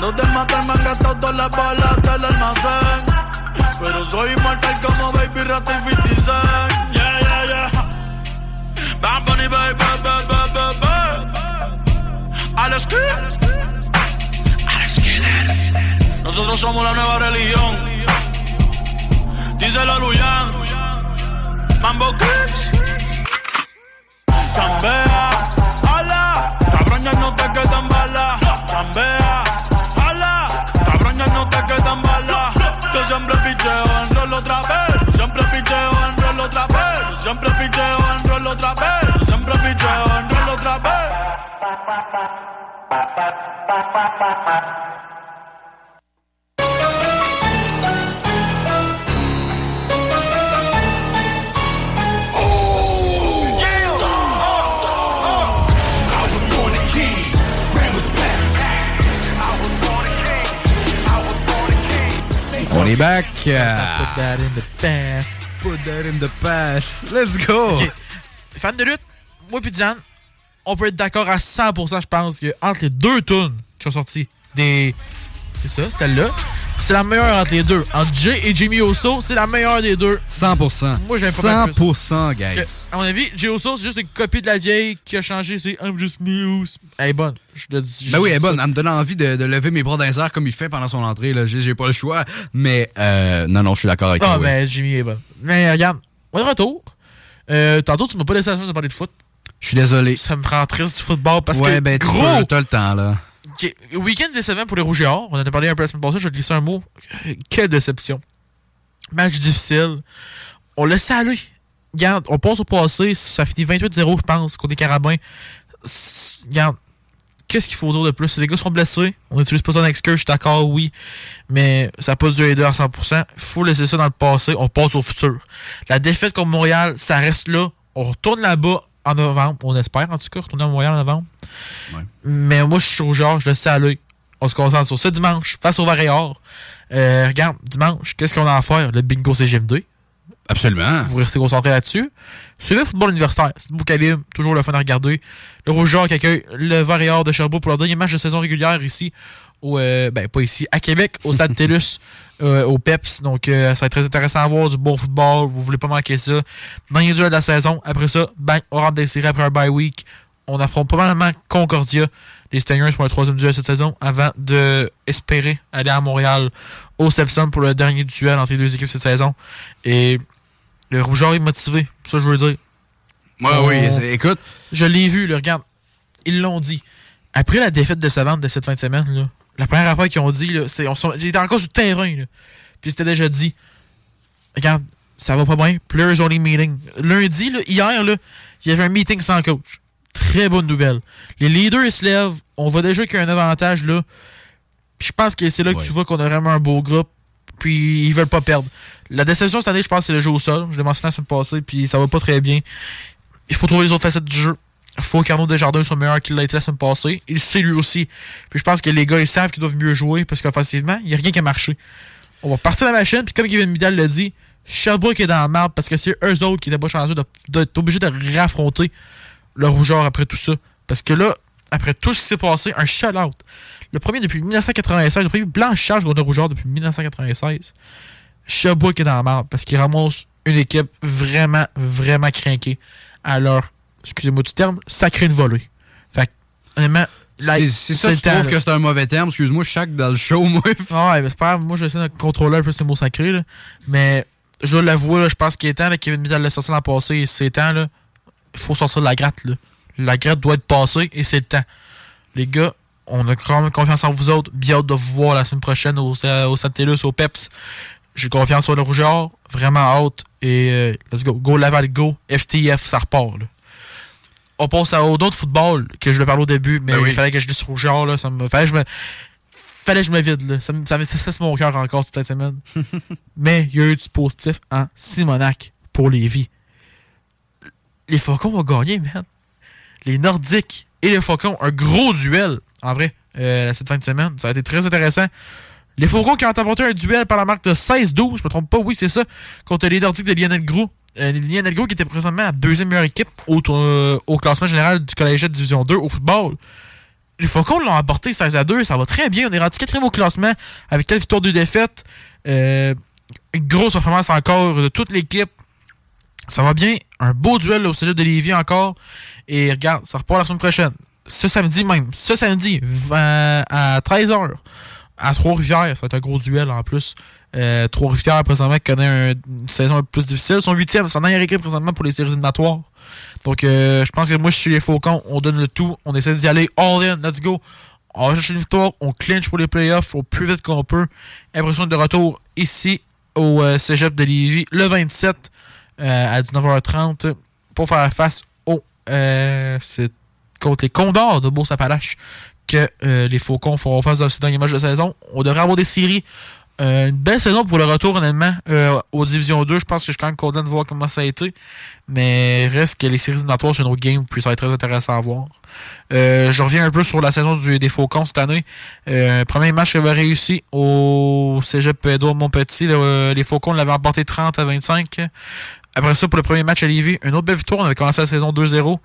Tratando de matarme han gastado todas las balas del almacén. Pero soy inmortal como Baby Rata y 50 Cent. Yeah, yeah, yeah. Bad Bunny, baby, baby, baby, baby. Alex Kidd. Alex Kidd. Nosotros somos la nueva religión. Díselo a Luyan. Mambo Kicks. Chambea, ala, cabrón ya no te quedan balas. Chambea, quedan balas. Yo siempre picheo en rol otra vez. Siempre picheo en rol otra vez. Siempre picheo en rol otra vez. Siempre picheo en otra vez. Est back. Put that in the past. Put that in the past. Let's go. Ok. Fan de lutte, moi puis Diane, on peut être d'accord à 100%, je pense, que entre les deux tunes qui sont sorties, des. C'est ça, c'était là. C'est la meilleure entre les deux. Entre Jay et Jimmy Oso, c'est la meilleure des deux. 100%. Moi, j'aime pas mal plus. 100%, guys. Que, à mon avis, Jay Oso, c'est juste une copie de la vieille qui a changé. C'est I'm just me. Elle est bonne. Je te dis. Ben oui, elle est ça. bonne. Elle me donne envie de, de lever mes bras dans les airs comme il fait pendant son entrée. là. J'ai pas le choix. Mais euh, non, non, je suis d'accord avec Ah, toi. oui. mais Jimmy est bonne. Mais regarde, on est de retour. Euh, tantôt, tu m'as pas laissé la chance de parler de foot. Je suis désolé. Ça me rend triste du football parce ouais, que. ben tu gros, t'as le temps, là. Week-end décevant pour les Rouges et Or. On en a parlé un peu la semaine passée, je vais te glisser un mot. Quelle déception. Match difficile. On laisse aller. Regarde, on passe au passé, ça finit 28-0, je pense, contre les Carabins. Regarde, qu'est-ce qu'il faut dire de plus? Les gars sont blessés. On n'utilise pas ça en je suis d'accord, oui. Mais ça n'a pas dû aider à 100%. Il faut laisser ça dans le passé. On passe au futur. La défaite contre Montréal, ça reste là. On retourne là-bas en novembre. On espère, en tout cas, retourner à Montréal en novembre. Mais moi, je suis au genre, je le sais à l'œil. On se concentre sur ce dimanche, face au Varéor. Euh, regarde, dimanche, qu'est-ce qu'on a à faire? Le bingo CGMD. Absolument. Vous restez concentrés là-dessus. Suivez le football universitaire. C'est beau calibre, toujours le fun à regarder. Le Rouge qui accueille le Varéor de Sherbrooke pour leur dernier match de saison régulière ici au, euh, ben, pas ici, à Québec, au Stade TELUS, euh, au PEPS. Donc, euh, ça va être très intéressant à voir, du bon football. Vous voulez pas manquer ça. Dernier duel de la saison. Après ça, bang, on rentre des séries après un bye week. On affronte probablement Concordia, les Stingers pour le troisième duel cette saison, avant de espérer aller à Montréal au Sepson pour le dernier duel entre les deux équipes cette saison. Et le rougeur est motivé, ça je veux dire. Ouais, On- oui, écoute. Je l'ai vu, là, regarde. Ils l'ont dit. Après la défaite de Savante de cette fin de semaine, là, la première affaire qu'ils ont dit, là, c'est ils étaient encore sur le terrain. Là. Puis c'était déjà dit. Regarde, ça va pas bien. Players only meeting. Lundi, là, hier, là, il y avait un meeting sans coach. Très bonne nouvelle. Les leaders ils se lèvent. On voit déjà qu'il y a un avantage là. Puis je pense que c'est là que tu vois qu'on a vraiment un beau groupe. Puis ils veulent pas perdre. La déception cette année, je pense, c'est le jeu au sol. Je l'ai mentionné la semaine passée, puis ça va pas très bien. Il faut trouver les autres facettes du jeu. Qu'Arnaud Desjardins soit meilleur qu'il l'a été la semaine passée. Il sait lui aussi. Puis je pense que les gars, ils savent qu'ils doivent mieux jouer parce qu'offensivement, il n'y a rien qui a marché. On va partir la machine, puis comme Kevin Midal l'a dit, Sherbrooke est dans la merde parce que c'est eux autres qui étaient pas chanceux de- d'être obligés de raffronter le rougeur après tout ça. Parce que là, après tout ce qui s'est passé, un shutout. Le premier depuis 1996, le premier blanchage contre le rougeur depuis 1996. Sherbrooke est dans la merde parce qu'il ramasse une équipe vraiment, vraiment craquée à leur, excusez-moi du terme, sacré de volée. Fait que, honnêtement, C'est ça, trouves là. que c'est un mauvais terme? Excuse-moi, chaque dans le show, moi. Ah ouais, mais c'est pas grave. Moi, j'essaie de contrôler un peu ces mots sacrés, là. Mais je là, je pense qu'il est temps. Là, Kevin Midal l'a sorti l'an passé et c'est temps. Là, il faut sortir de la gratte. Là. La gratte doit être passée et c'est le temps. Les gars, on a quand même confiance en vous autres. Bien hâte de vous voir la semaine prochaine au, au Stade TELUS, au PEPS. J'ai confiance sur le rougeur. Vraiment hâte. Et euh, let's go. Go Laval, go. FTF, ça repart. Là. On passe à, au d'autres football que je le parle au début, mais Ben oui. il fallait que je dise rougeur. Là, ça me, fallait que je me fallait que je me vide. Là. Ça, me- ça, me- ça cesse mon cœur encore cette semaine. Mais il y a eu du positif en Simonac pour Lévis. Les Faucons ont gagné, man. Les Nordiques et les Faucons, un gros duel, en vrai, euh, cette fin de semaine. Ça a été très intéressant. Les Faucons qui ont apporté un duel par la marque de 16-12, je me trompe pas, oui, c'est ça, contre les Nordiques de Lionel Gros. Euh, Gros qui était présentement la deuxième meilleure équipe au, euh, au classement général du Collège de Division 2 au football. Les Faucons l'ont emporté 16 à 2, ça va très bien. On est rendu quatrième au classement avec 4 victoires, 2 défaites. Euh, grosse performance encore de toute l'équipe. Ça va bien. Un beau duel au Cégep de Lévis encore. Et regarde, ça repart la semaine prochaine. Ce samedi même. Ce samedi, 20 à 13h. À Trois-Rivières. Ça va être un gros duel en plus. Euh, Trois-Rivières, présentement, connaît un- une saison un peu plus difficile. Son huitième, c'est en équipe présentement pour les séries éliminatoires. Donc, euh, je pense que moi, je suis les Faucons. On donne le tout. On essaie d'y aller all in. Let's go. On va chercher une victoire. On clinch pour les playoffs au plus vite qu'on peut. Impression de retour ici au euh, cégep de Lévis le 27 euh, à 19h30 pour faire face au contre les Condors de Beauce-Appalaches que euh, les Faucons feront face dans ce dernier match de saison. On devrait avoir des séries. Euh, une belle saison pour le retour, honnêtement, euh, aux Divisions 2. Je pense que je suis quand même content de voir comment ça a été. Mais reste que les séries éliminatoires, c'est une autre game, puis ça va être très intéressant à voir. Euh, je reviens un peu sur la saison des Faucons cette année. Premier match avait réussi au Cégep Edouard Montpetit. Le- les Faucons l'avaient emporté 30 à 25. Après ça, pour le premier match à Lévis, une autre belle victoire. On avait commencé la saison 2-0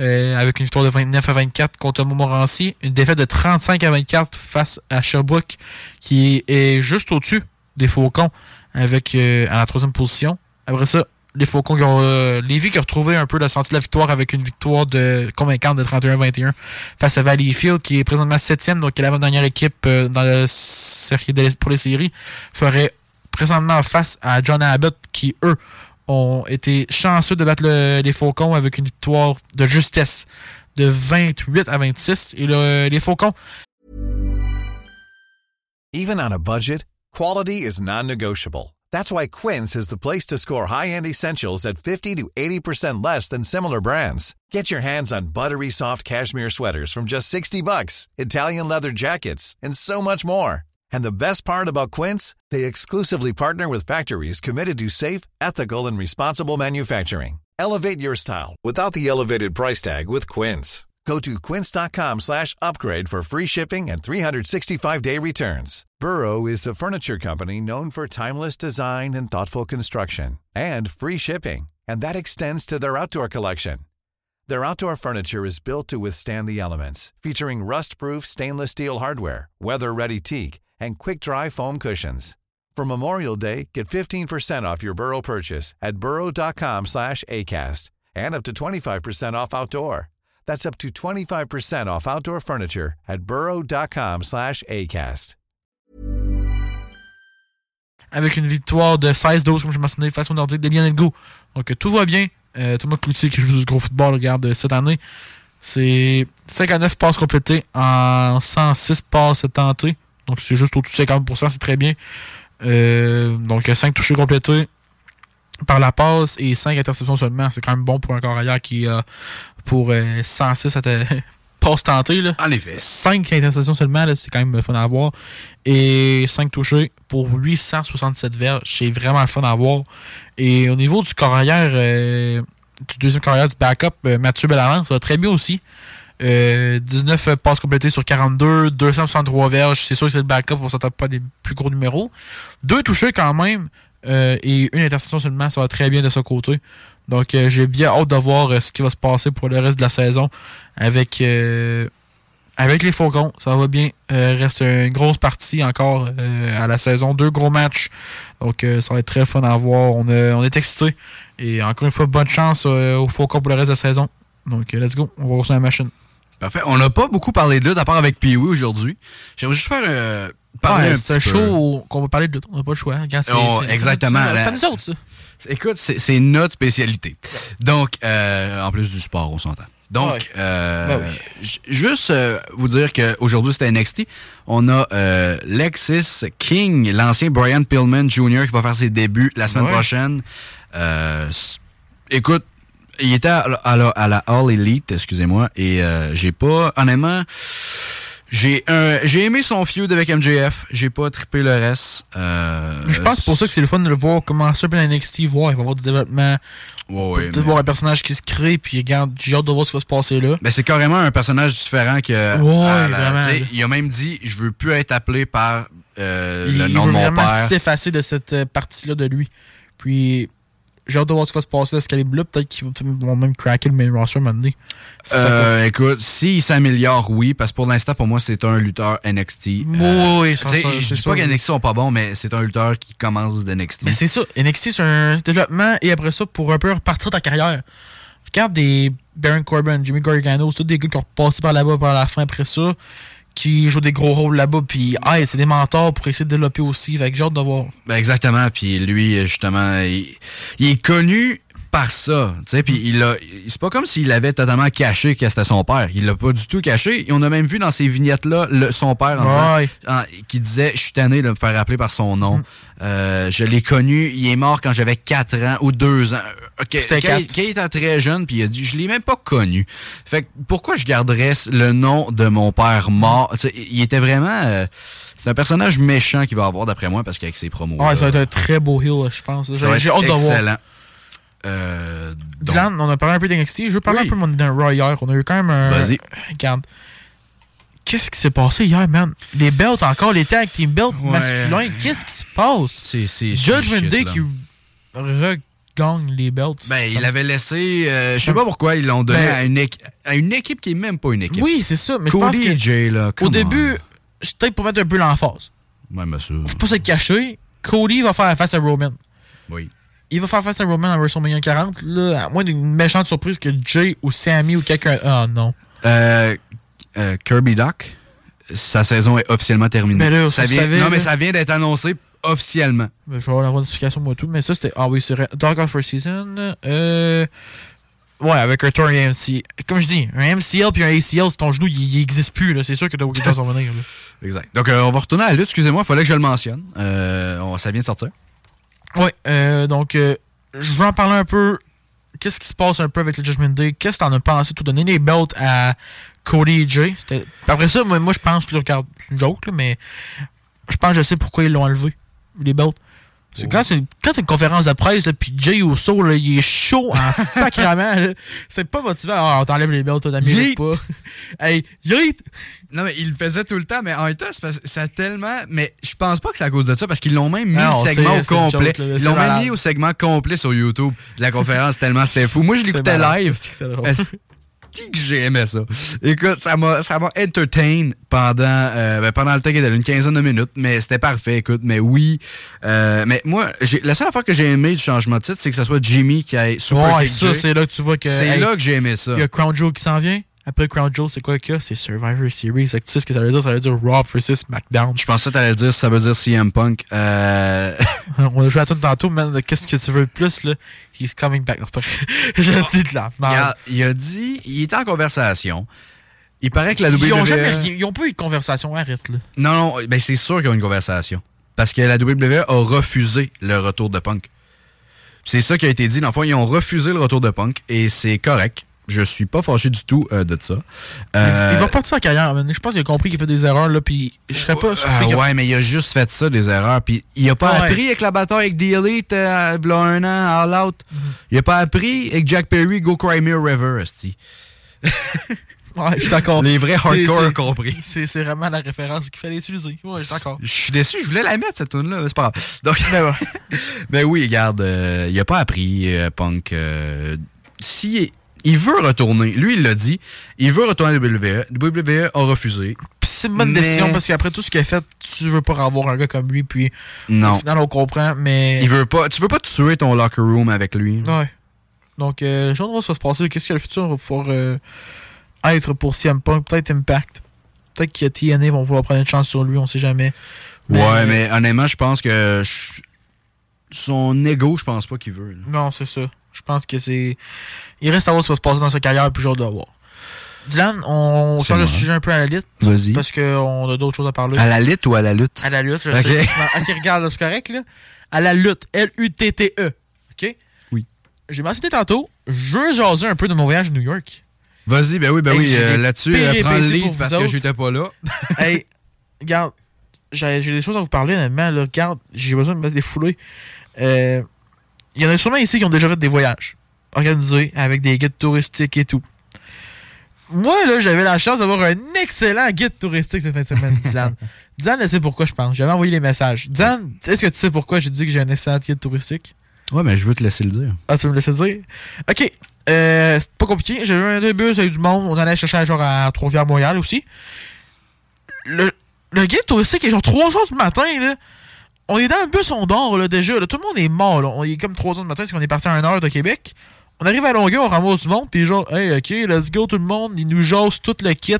euh, avec une victoire de 29 à 24 contre Montmorency. Une défaite de 35 à 24 face à Sherbrooke, qui est juste au-dessus des Faucons avec euh, à la troisième position. Après ça, les Faucons qui ont, euh, Lévis qui a retrouvé un peu le sens de la victoire avec une victoire de convaincante de 31-21 face à Valleyfield qui est présentement septième, donc est la dernière équipe euh, dans la série pour les séries, ferait présentement face à John Abbott qui, eux, ont été chanceux de battre le- les Faucons avec une victoire de justesse de 28 à 26. Et le- les Faucons Even on a budget, quality is non-negotiable. That's why Quince is the place to score high-end essentials at 50 to 80% less than similar brands. Get your hands on buttery soft cashmere sweaters from just 60 bucks, Italian leather jackets, and so much more. And the best part about Quince, they exclusively partner with factories committed to safe, ethical, and responsible manufacturing. Elevate your style without the elevated price tag with Quince. Go to quince.com slash upgrade for free shipping and 365-day returns. Burrow is a furniture company known for timeless design and thoughtful construction and free shipping, and that extends to their outdoor collection. Their outdoor furniture is built to withstand the elements, featuring rust-proof stainless steel hardware, weather-ready teak, and quick-dry foam cushions. For Memorial Day, get 15% off your Burrow purchase at burrow.com slash ACAST and up to 25% off outdoor. That's up to 25% off outdoor furniture at burrow.com slash ACAST. avec une victoire de 16-12, comme je mentionnais, au Nordique de Lionel Go. Donc tout va bien. Euh, Thomas Cloutier qui joue du gros football, regarde, euh, cette année, c'est 59 passes complétées en 106 passes tentées. Donc c'est juste au-dessus de 50%, c'est très bien. Euh, donc 5 touchés complétés par la passe et 5 interceptions seulement. C'est quand même bon pour un corps arrière qui a pour euh, 106 atta- passes tentées. Là. En effet. 5 interceptions seulement, c'est quand même fun à voir. Et 5 touchés pour 867 verges. C'est vraiment fun à voir. Et au niveau du corps arrière, euh, du deuxième corps arrière du backup, euh, Mathieu Bellavance, ça va très bien aussi. Euh, 19 passes complétées sur 42, 263 verges. C'est sûr que c'est le backup, on s'attend pas des plus gros numéros. Deux touchés quand même euh, et une interception seulement, ça va très bien de ce côté. Donc euh, j'ai bien hâte de voir euh, ce qui va se passer pour le reste de la saison avec, euh, avec les Faucons. Ça va bien. Euh, reste une grosse partie encore euh, à la saison. Deux gros matchs. Donc euh, ça va être très fun à voir. On, on est excités. Et encore une fois, bonne chance euh, aux Faucons pour le reste de la saison. Donc euh, let's go. On va reçu la machine. Parfait. On n'a pas beaucoup parlé de lutte à part avec Pee-Wee aujourd'hui. J'aimerais juste faire euh, parler Ouais, un petit show qu'on va parler de lutte. On n'a pas le choix. hein. Exactement. c'est- La- C'est nous autres, ça. Écoute, c'est notre spécialité. Donc, euh, en plus du sport, on s'entend. Donc, Ouais. euh, Ben oui. juste euh, vous dire qu'aujourd'hui, c'était NXT. On a euh, Lexis King, l'ancien Brian Pillman Jr. qui va faire ses débuts la semaine Ouais. prochaine. Écoute, il était à, la- à la, à la All Elite, excusez-moi, et euh, j'ai pas, honnêtement, j'ai un- j'ai aimé son feud avec MJF. J'ai pas trippé le reste. Euh, Mais je pense que c'est pour ça que c'est le fun de le voir commencer par NXT, voir, il va y avoir du développement. Ouais, ouais, Peut-être mais- voir un personnage qui se crée, puis regarde, j'ai hâte de voir ce qui va se passer là. Ben, c'est carrément un personnage différent que. Ouais, la-. Il a même dit Je veux plus être appelé par euh, il, le il nom veut de mon vraiment père. s'effacer de cette euh, partie-là de lui. Puis, j'ai hâte de voir ce qui va se passer à ce calibre-là. Peut-être qu'ils vont même craquer le main roster ça Euh, écoute, s'il s'améliore, oui, parce que pour l'instant, pour moi, c'est un lutteur NXT. Oui, Euh, oui, ça, sais, ça, Je c'est dis pas que. NXT sont pas bons, mais c'est un lutteur qui commence d'NXT. Mais c'est ça, NXT c'est un développement et après ça, pour un peu repartir ta carrière. Regarde des Baron Corbin, Jimmy Gargano, c'est tous des gars qui ont repassé par là-bas par la fin après ça, qui jouent des gros rôles là-bas, puis hey, c'est des mentors pour essayer de développer aussi. Fait que j'ai hâte de voir. Ben exactement. Puis lui, justement, il est connu par ça. Tu sais, puis il a. C'est pas comme s'il avait totalement caché que c'était son père. Il l'a pas du tout caché. Et on a même vu dans ces vignettes-là le- son père en disant- en- qui disait Je suis tanné de me faire appeler par son nom. Mm. Euh, je l'ai connu. Il est mort quand j'avais 4 ans ou 2 ans. Ok, C'était quand, il- quatre. quand il était très jeune, puis il a dit Je l'ai même pas connu. Fait que pourquoi je garderais le nom de mon père mort? Il était vraiment. euh, c'est un personnage méchant qu'il va avoir, d'après moi, parce qu'avec ses promos. Ouais, ça va être un très beau heel, je pense. J'ai hâte de voir. excellent. Euh, donc, Dylan, on a parlé un peu d'NXT. Je veux parler Oui. un peu Night Raw hier. On a eu quand même un. Vas-y. Regarde. Qu'est-ce qui s'est passé hier, man? Les belts, encore les tag team belts Ouais. masculins. Qu'est-ce qui se passe? c'est Judgment Day qui regagne les belts. Ben, il me- avait laissé. euh, je sais pas pourquoi ils l'ont donné Ben- à, une à une équipe qui est même pas une équipe. Oui, c'est ça. Mais je pense Cody que et Jay, là. au come début, peut-être pour mettre un peu l'emphase. on. Ouais, mais ça. Faut pas se cacher. Cody va faire face à Roman. Oui. Il va faire face à Roman à WrestleMania 40. Là, à moins d'une méchante surprise que Jay ou Sammy ou quelqu'un. Ah non. Euh, euh, Kirby Doc, sa saison est officiellement terminée. Mais là, ça vient, non, mais ça vient d'être annoncé officiellement. Je vais avoir la notification moi tout. Mais ça, c'était. Ah oui, c'est vrai. Dark of First Season. Euh. Ouais, avec un tour AMC. Comme je dis, un MCL puis un ACL, c'est ton genou, il, il existe plus. là. C'est sûr que t'as à revenir. là. Exact. Donc, euh, on va retourner à la lutte. Excusez-moi, il fallait que je le mentionne. Euh, on- ça vient de sortir. Ouais, euh, donc, euh, je veux en parler un peu. Qu'est-ce qui se passe un peu avec le Judgment Day? Qu'est-ce que t'en as pensé? Tout donner les belts à Cody et Jay? Après ça, moi, moi je pense que, regarde, c'est une joke, là, mais je pense que je sais pourquoi ils l'ont enlevé, les belts. C'est quand c'est une, quand c'est une conférence de presse, là, puis Jay Uso, là, il est chaud en sacrament. C'est pas motivant. Ah, on t'enlève les belts, toi, Yeet. mérite pas. hey, yeet! Non, mais il le faisait tout le temps, mais en même temps, ça a tellement. Mais je pense pas que c'est à cause de ça, parce qu'ils l'ont même mis Non, le segment au complet. joke, là, Ils l'ont même mis au segment complet sur YouTube de la conférence, tellement c'était fou. Moi, je l'écoutais live. Asti que j'ai aimé ça. Écoute, ça m'a, ça m'a entertain pendant, euh, ben, pendant le temps qu'il avait une quinzaine de minutes, mais c'était parfait, écoute. Mais oui, euh, mais moi, j'ai, la seule affaire que j'ai aimé du changement de titre, c'est que ce soit Jimmy qui ait Super Ouais, ça, c'est là que tu vois que. C'est hey, là que j'ai aimé ça. Il y a Crown Joe qui s'en vient? Après Crown Joe, c'est quoi qu'il y a? C'est Survivor Series. Tu sais ce que ça veut dire? Ça veut dire Raw versus SmackDown. Je pensais que t'allais dire ça veut dire CM Punk. Euh... On a joué à tout tantôt, man. Qu'est-ce que tu veux de plus, là? He's coming back. Vrai. J'ai dit de la il, a, merde. il a dit, il était en conversation. Il paraît que la WWE... Ils ont jamais rien- Ils ont pas eu de conversation. Arrête, là. Non, non, ben c'est sûr qu'ils ont une conversation. Parce que la WWE a refusé le retour de Punk. C'est ça qui a été dit. Dans le fond, ils ont refusé le retour de Punk et c'est correct. Je suis pas fâché du tout euh, de ça. Euh, Il va partir sa carrière. Je pense qu'il a compris qu'il fait des erreurs, là. Puis je serais pas ah, surpris. ouais, mais il a juste fait ça, des erreurs. Puis il a pas Ouais. appris avec la bataille avec The Elite, euh, v'là un an, All Out. Mhm. Il a pas appris avec Jack Perry, Go Cry Me a River, esti. Ouais, je suis d'accord. Les vrais hardcore ont compris. C'est vraiment la référence qu'il fallait utiliser. Ouais, je suis d'accord. Je suis déçu, je voulais la mettre cette tune là, mais c'est pas grave. Donc, ben oui, regarde, euh, il a pas appris Punk. si il veut retourner, lui il l'a dit, il veut retourner à WWE. WWE a refusé. C'est une bonne Mais- décision parce qu'après tout ce qu'il a fait, tu veux pas avoir un gars comme lui. Puis Non. au final, on comprend, mais. Il veut pas, tu veux pas tuer ton locker room avec lui. Ouais. Donc, euh, hâte de voir ce qui va se passer. Qu'est-ce que le futur va pouvoir euh, être pour CM Punk? Peut-être Impact. Peut-être que TNA vont vouloir prendre une chance sur lui, on sait jamais. Ouais, mais honnêtement, je pense que je- son ego, je pense pas qu'il veut. là. Non, c'est ça. Je pense que c'est. Il reste à voir ce qui va se passer dans sa carrière, puis j'ai hâte de voir. Dylan, on de moi. sujet un peu à la lutte. Vas-y. Parce qu'on a d'autres choses à parler. À la lutte ou à la lutte? À la lutte, je Ok. sais. Ok, regarde, c'est correct, là. À la lutte. L-U-T-T-E. OK? Oui. J'ai mentionné tantôt, je veux jaser un peu de mon voyage à New York. Vas-y, ben oui, ben Hey, oui, euh, des là-dessus, euh, prends le lead parce vous que autres. j'étais pas là. hey, regarde, j'ai j'ai des choses à vous parler, honnêtement. Là, regarde, j'ai besoin de me défouler. Euh, Il y en a sûrement ici qui ont déjà fait des voyages organisés avec des guides touristiques et tout. Moi, là, j'avais la chance d'avoir un excellent guide touristique cette fin de semaine, Dylan. Dylan, elle sait pourquoi je pense. J'avais envoyé les messages. Dylan, est-ce que tu sais pourquoi j'ai dit que j'ai un excellent guide touristique? Ouais, mais je veux te laisser le dire. Ah, tu veux me laisser dire? Ok. Euh, c'est pas compliqué. J'ai eu un deux bus avec du monde. On allait chercher genre à Trois-Rivières, Montréal aussi. Le, le guide touristique est genre 3 heures du matin, là. On est dans le bus, on dort, là, déjà. là. Tout le monde est mort, là. On est comme 3 heures du matin parce qu'on est parti à 1 heure de Québec. On arrive à Longueuil, on ramasse du monde, puis genre, hey, ok, let's go tout le monde. Ils nous jasent tout le kit.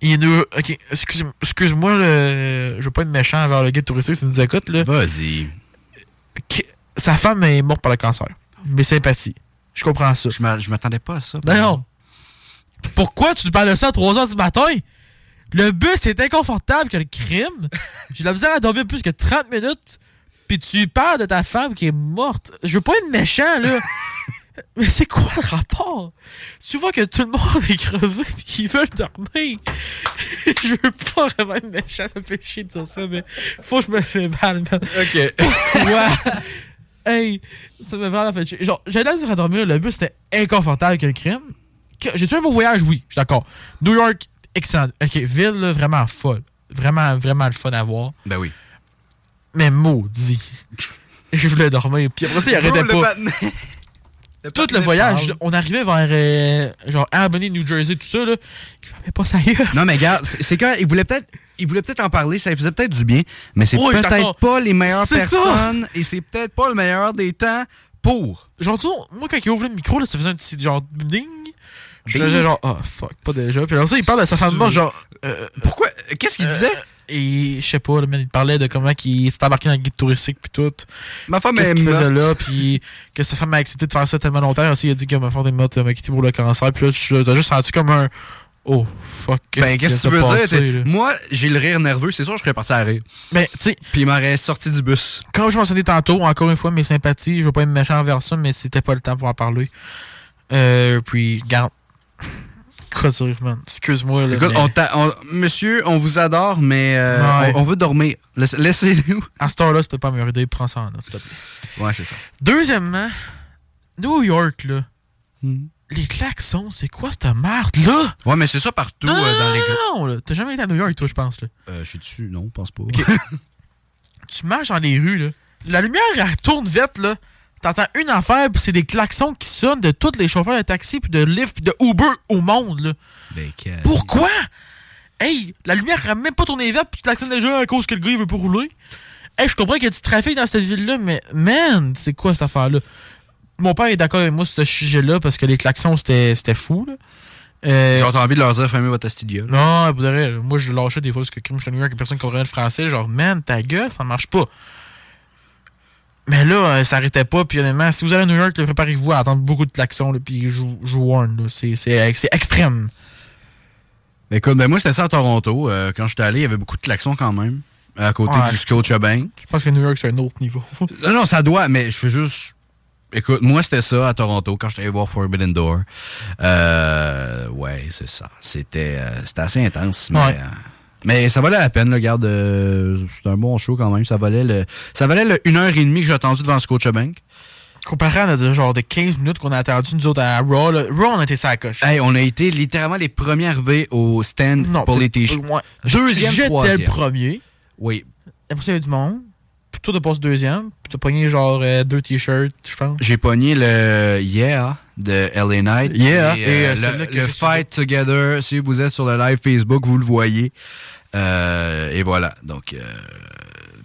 Ils nous. Ok, excuse- excuse-moi, le- je veux pas être méchant envers le guide touristique tu nous écoutes, là. Vas-y. Qui- Sa femme est morte par le cancer. Mes sympathies. Je comprends ça. Je m'a- je m'attendais pas à ça. Ben non. Pourquoi tu te parles de ça à 3 h du matin? Le bus est inconfortable que le crime. J'ai la misère à dormir plus que 30 minutes. Puis tu parles de ta femme qui est morte. Je veux pas être méchant, là. Mais c'est quoi le rapport? Tu vois que tout le monde est crevé pis qu'ils veulent dormir. je veux pas vraiment être méchant, ça me fait chier de dire ça, mais faut que je me séballe, man. Ok. Pourquoi? hey, ça m'a vraiment fait chier. Genre, j'allais la misère à dormir, le bus était inconfortable que le crime. Que- J'ai-tu un beau voyage? Oui, je suis d'accord. New York, excellent. Ok, ville, là, vraiment folle. Vraiment, vraiment le fun à voir. Ben oui. Mais maudit. Je voulais dormir. Puis après ça, il arrêtait pas. Tout le voyage, on arrivait vers euh, genre Albany, New Jersey, tout ça, là. Il fermait pas gueule. Non, mais regarde, c'est quand il voulait peut-être. Il voulait peut-être en parler, ça lui faisait peut-être du bien, mais c'est Oui, peut-être pas les meilleures ça. personnes et c'est peut-être pas le meilleur des temps pour. Genre, tu sais, moi, quand il ouvrait le micro, là, ça faisait un petit genre ding. Je faisais genre, oh fuck, pas déjà. Puis alors ça, il parle de sa femme genre. euh, Pourquoi? Qu'est-ce qu'il disait? Et je sais pas, là, il parlait de comment il s'est embarqué dans le guide touristique puis tout. Ma femme est qu'il faisait là, puis que sa femme a accepté de faire ça tellement longtemps. Aussi, il a dit que ma femme est morte, elle m'a quitté pour le cancer. Puis là, tu t'as juste senti comme un. Oh, fuck. Ben, qu'est-ce que tu veux dire? Moi, j'ai le rire nerveux, c'est sûr, je serais parti à rire. Ben, tu sais. Puis il m'aurait sorti du bus. Comme je mentionnais tantôt, encore une fois, mes sympathies, je veux pas être méchant envers ça, mais c'était pas le temps pour en parler. Euh, puis, garde. Quoi dire, man? Excuse-moi, là. Écoute, mais on t'a- on- monsieur, on vous adore, mais euh, Ouais. on, on veut dormir. Laisse- Laissez-nous. À cette heure-là, c'était pas meilleure idée. Prends ça en note, s'il te plaît. Ouais, c'est ça. Deuxièmement, New York, là. Hmm. Les klaxons, c'est quoi cette merde-là? Ouais, mais c'est ça partout Non, euh, dans les non, là. T'as jamais été à New York, toi, je pense, là. Euh, je suis dessus, non, pense pas. tu marches dans les rues, là. La lumière, elle tourne vite, là. T'entends une affaire, puis c'est des klaxons qui sonnent de tous les chauffeurs de taxi, puis de Lyft, puis de Uber au monde, là. Pourquoi? Hey, la lumière n'a même pas tourné verte, puis tu klaxonnes déjà à cause que le gars, il veut pas rouler. Hey, je comprends qu'il y a du trafic dans cette ville-là, mais man, c'est quoi cette affaire-là? Mon père est d'accord avec moi sur ce sujet-là, parce que les klaxons, c'était fou, là. Euh, Genre, t'as envie de leur dire, fermez votre studio. non, pour de vrai, moi je lâchais des fois parce que comme je suis York et personne comprenait le français, genre man, ta gueule, ça marche pas. Mais là, euh, ça arrêtait pas, puis honnêtement, si vous allez à New York, préparez-vous à attendre beaucoup de klaxons, là, puis je vous warn, là, c'est extrême. Écoute, ben moi, j'étais ça à Toronto. Euh, quand j'étais allé, il y avait beaucoup de klaxons quand même. À côté Ouais. du Scotiabank. Je pense que New York, c'est un autre niveau. Non, non, ça doit, mais je fais juste. Écoute, moi, c'était ça à Toronto quand j'étais allé voir Forbidden Door. Euh, ouais, c'est ça. C'était euh, assez intense, mais. Ouais. Euh, mais ça valait la peine, le garde. c'est un bon show quand même. Ça valait le. Ça valait le 1h30 que j'ai attendu devant Scotiabank. Comparé à notre genre de 15 minutes qu'on a attendu nous autres à Raw, là, Raw, on a été ça à la coche. Hey, on a été littéralement les premiers arrivés au stand pour les t-shirts. Deuxième, J'étais le premier. Oui. Après il y avait du monde. Toi, t'as passé deuxième. Puis t'as pogné genre euh, deux t-shirts, je pense. J'ai pogné le Yeah de LA Knight. Yeah. Et, Et, euh, euh, le Fight Together, si vous êtes sur le live Facebook, vous le voyez. Euh, et voilà. Donc, euh,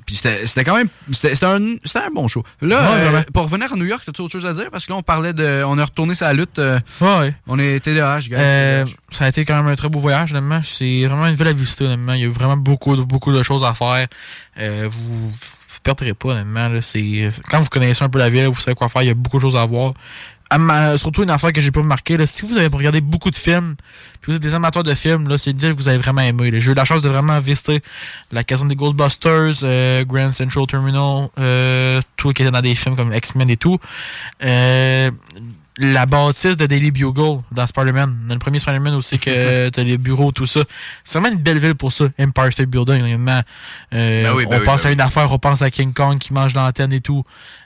puis c'était quand même, c'était un, c'était un bon show. Là, Ouais, euh, pour revenir à New York, as-tu autre chose à dire? Parce que là, on parlait de, on est retourné la lutte. euh, Ouais. On est TDAH, gars. Euh, ça a été quand même un très beau voyage, honnêtement. C'est vraiment une ville à visiter, honnêtement. Il y a vraiment beaucoup, de- beaucoup de choses à faire. Vous vous perdrez pas, honnêtement. Là. C'est, quand vous connaissez un peu la ville, vous savez quoi faire, il y a beaucoup de choses à voir. Surtout une affaire que j'ai pas remarqué, là, si vous avez regardé beaucoup de films, puis vous êtes des amateurs de films, là, c'est une ville que vous avez vraiment aimé. J'ai eu la chance de vraiment visiter la caserne des Ghostbusters, euh, Grand Central Terminal, euh, tout qui était dans des films comme X-Men et tout. Euh, la bâtisse de Daily Bugle dans Spider-Man. Dans le premier Spider-Man aussi que t'as les bureaux, tout ça. C'est vraiment une belle ville pour ça. Empire State Building. Euh, Ben oui, ben on oui, pense ben à oui. une affaire, on pense à King Kong qui mange l'antenne et tout.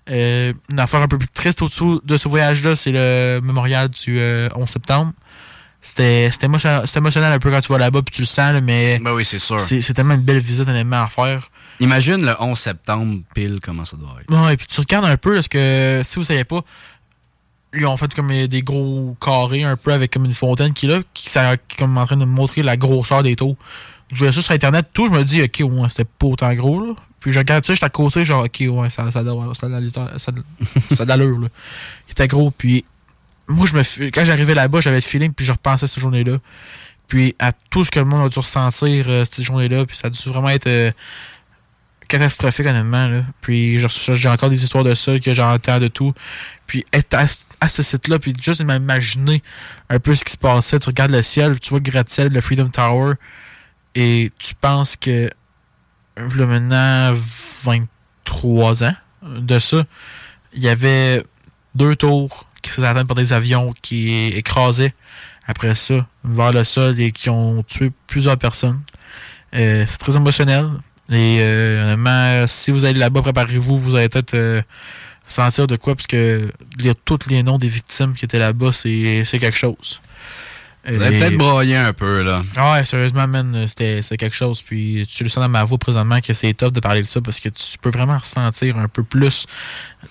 Euh, une affaire un peu plus triste autour de ce voyage-là, c'est le mémorial du euh, 11 septembre. C'était c'était émotionnel, émotionnel un peu quand tu vas là-bas puis tu le sens, là, mais Ben oui, c'est sûr. c'est c'est tellement une belle visite honnêtement à faire. Imagine le 11 septembre, pile, comment ça doit être. Ouais, et puis tu regardes un peu, parce que si vous savez pas, ils ont fait comme euh, des gros carrés un peu avec comme une fontaine qui est là, qui, ça- comme en train de me montrer la grosseur des taux. Je voyais ça sur internet, tout, je me dis, ok, ouais, c'était pas autant gros, là. Puis je regarde ça, j'étais à côté, genre, ok, ouais, ça, ça, ça, l'allure, là. Il était gros, puis moi, je me, quand j'arrivais là-bas, j'avais le feeling, puis je repensais à cette journée-là. Puis à tout ce que le monde a dû ressentir euh, cette journée-là, puis ça a dû vraiment être euh, catastrophique, honnêtement. Là. Puis j'ai encore des histoires de ça que j'entends de tout. Puis être à, ce site-là, puis juste m'imaginer un peu ce qui se passait. Tu regardes le ciel, tu vois le gratte-ciel, le Freedom Tower, et tu penses que, maintenant, 23 ans de ça, il y avait deux tours qui s'étaient atteintes par des avions qui écrasaient après ça vers le sol et qui ont tué plusieurs personnes. Euh, c'est très émotionnel. Et euh, honnêtement, si vous allez là-bas, préparez-vous, vous allez peut-être euh, sentir de quoi, parce que lire tous les noms des victimes qui étaient là-bas, c'est quelque chose. Vous avez peut-être broyé un peu, là. Ouais, sérieusement, man, c'était quelque chose. Puis tu le sens dans ma voix présentement que c'est tough de parler de ça parce que tu peux vraiment ressentir un peu plus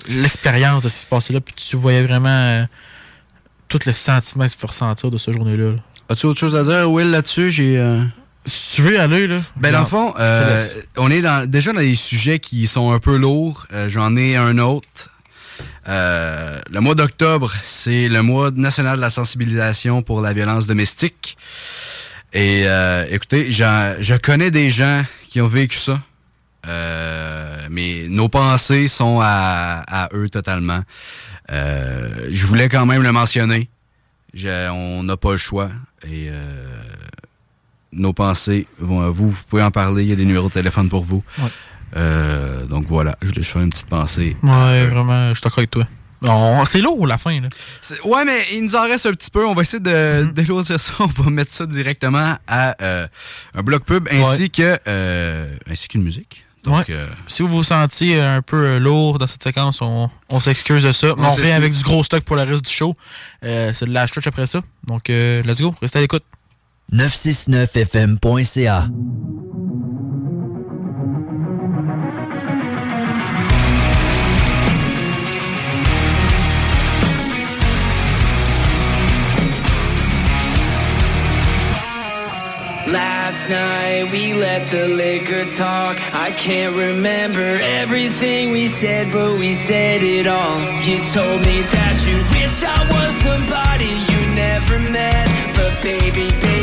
l'expérience de ce qui se passait là. Puis tu voyais vraiment euh, tout le sentiment que tu peux ressentir de cette journée-là. là. As-tu autre chose à dire, Will, là-dessus? J'ai. euh, Si tu veux y aller, là. Ben, dans le fond, euh, on est dans, déjà dans des sujets qui sont un peu lourds. Euh, J'en ai un autre. Euh, le mois d'octobre, c'est le mois national de la sensibilisation pour la violence domestique. Et écoutez, je connais des gens qui ont vécu ça. Mais nos pensées sont à, à eux totalement. Je voulais quand même le mentionner. Je- on n'a pas le choix. Et euh, nos pensées vont à vous. Vous pouvez en parler. Il y a des numéros de téléphone pour vous. Ouais. Euh, donc voilà, je voulais juste faire une petite pensée. Ouais, vraiment, je suis d'accord avec toi. C'est lourd, la fin, là. Ouais, mais il nous en reste un petit peu. On va essayer de Mhm. d'éloigner ça. On va mettre ça directement à euh, un bloc pub ainsi Ouais. que euh, ainsi qu'une musique. Donc, Ouais. Si vous vous sentiez un peu lourd dans cette séquence, on, on s'excuse de ça. Mais On revient avec du gros stock pour le reste du show. C'est de la après ça. Donc, euh, let's go. Restez à l'écoute. 969fm.ca. Last night we let the liquor talk. I can't remember everything we said, but we said it all. You told me that you wish I was somebody you never met, but baby, baby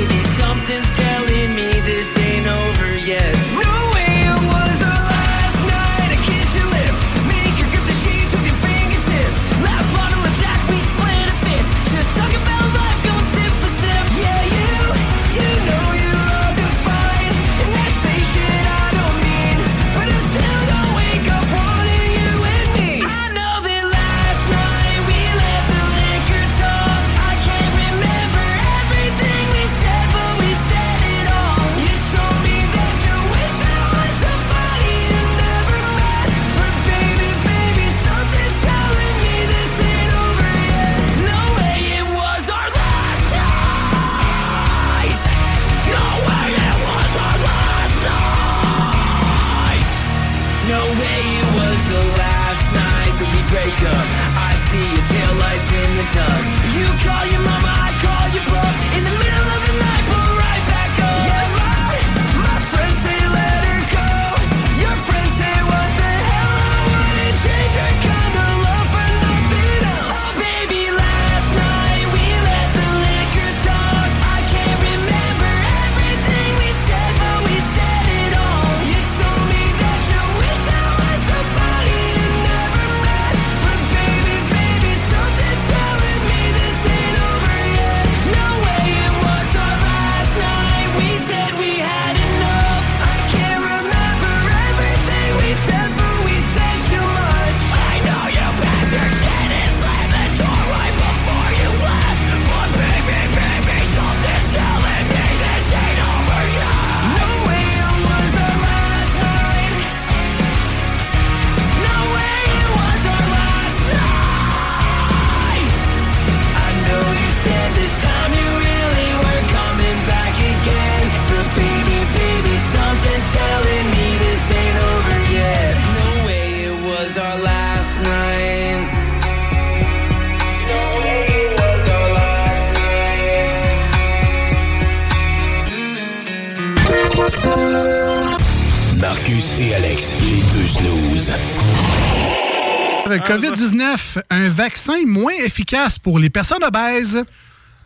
vaccin moins efficace pour les personnes obèses.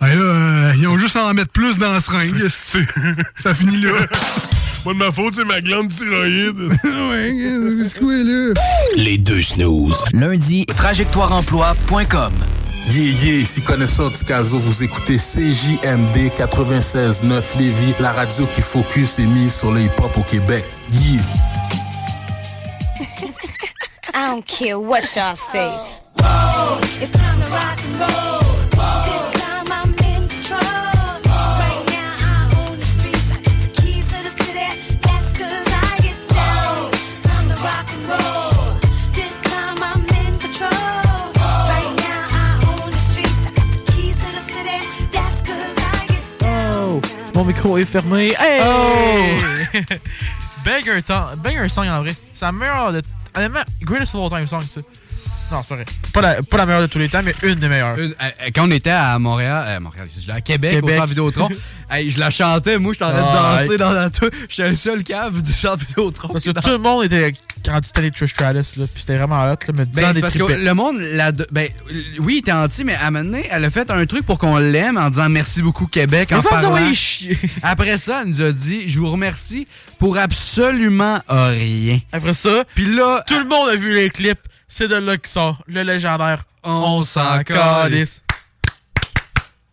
Ben là, euh, ils ont juste à en mettre plus dans la seringue. Ça finit là? Pas de ma faute, c'est ma glande thyroïde. ouais, c'est quoi là? Les deux snooze. Lundi, trajectoireemploi.com. Yeah, yeah, ici Connaisseur Ticazo, vous écoutez CJMD 96.9 Lévis, la radio qui focus et mise sur le hip-hop au Québec. Yeah! I don't care what y'all say. It's time to rock and roll. This time I'm in control. Right now I own the streets. I got the keys to the city. That's 'cause I get down. Time to rock and roll. This time I'm in control. Right now I own the streets. I got the keys to the city. That's 'cause I get Oh! Mon micro est fermé. Hey! Oh! Banger song en vrai. C'est la meilleure de. Honnêtement, greatest of all time song, ça. Non, c'est pas vrai. Pas la, pas la meilleure de tous les temps, mais une des meilleures. Une- euh, euh, quand on était à Montréal, euh, Montréal, à Québec, Québec. au centre Vidéotron, hey, je la chantais, moi, j'étais en train de Ah, danser dans la tour. J'étais le seul cave du centre Vidéotron. Parce que tout le monde était quand c'était les Trish Stratus, là, pis c'était vraiment hot, là, mais Ben, des parce que le monde, la, ben, oui, il était anti, mais à un moment donné, elle a fait un truc pour qu'on l'aime en disant merci beaucoup Québec, en Mais parlant. Après ça, elle nous a dit, je vous remercie pour absolument rien. Après ça, puis là, tout le monde a vu les clips. C'est de là qui sort le légendaire. On s'en calisse.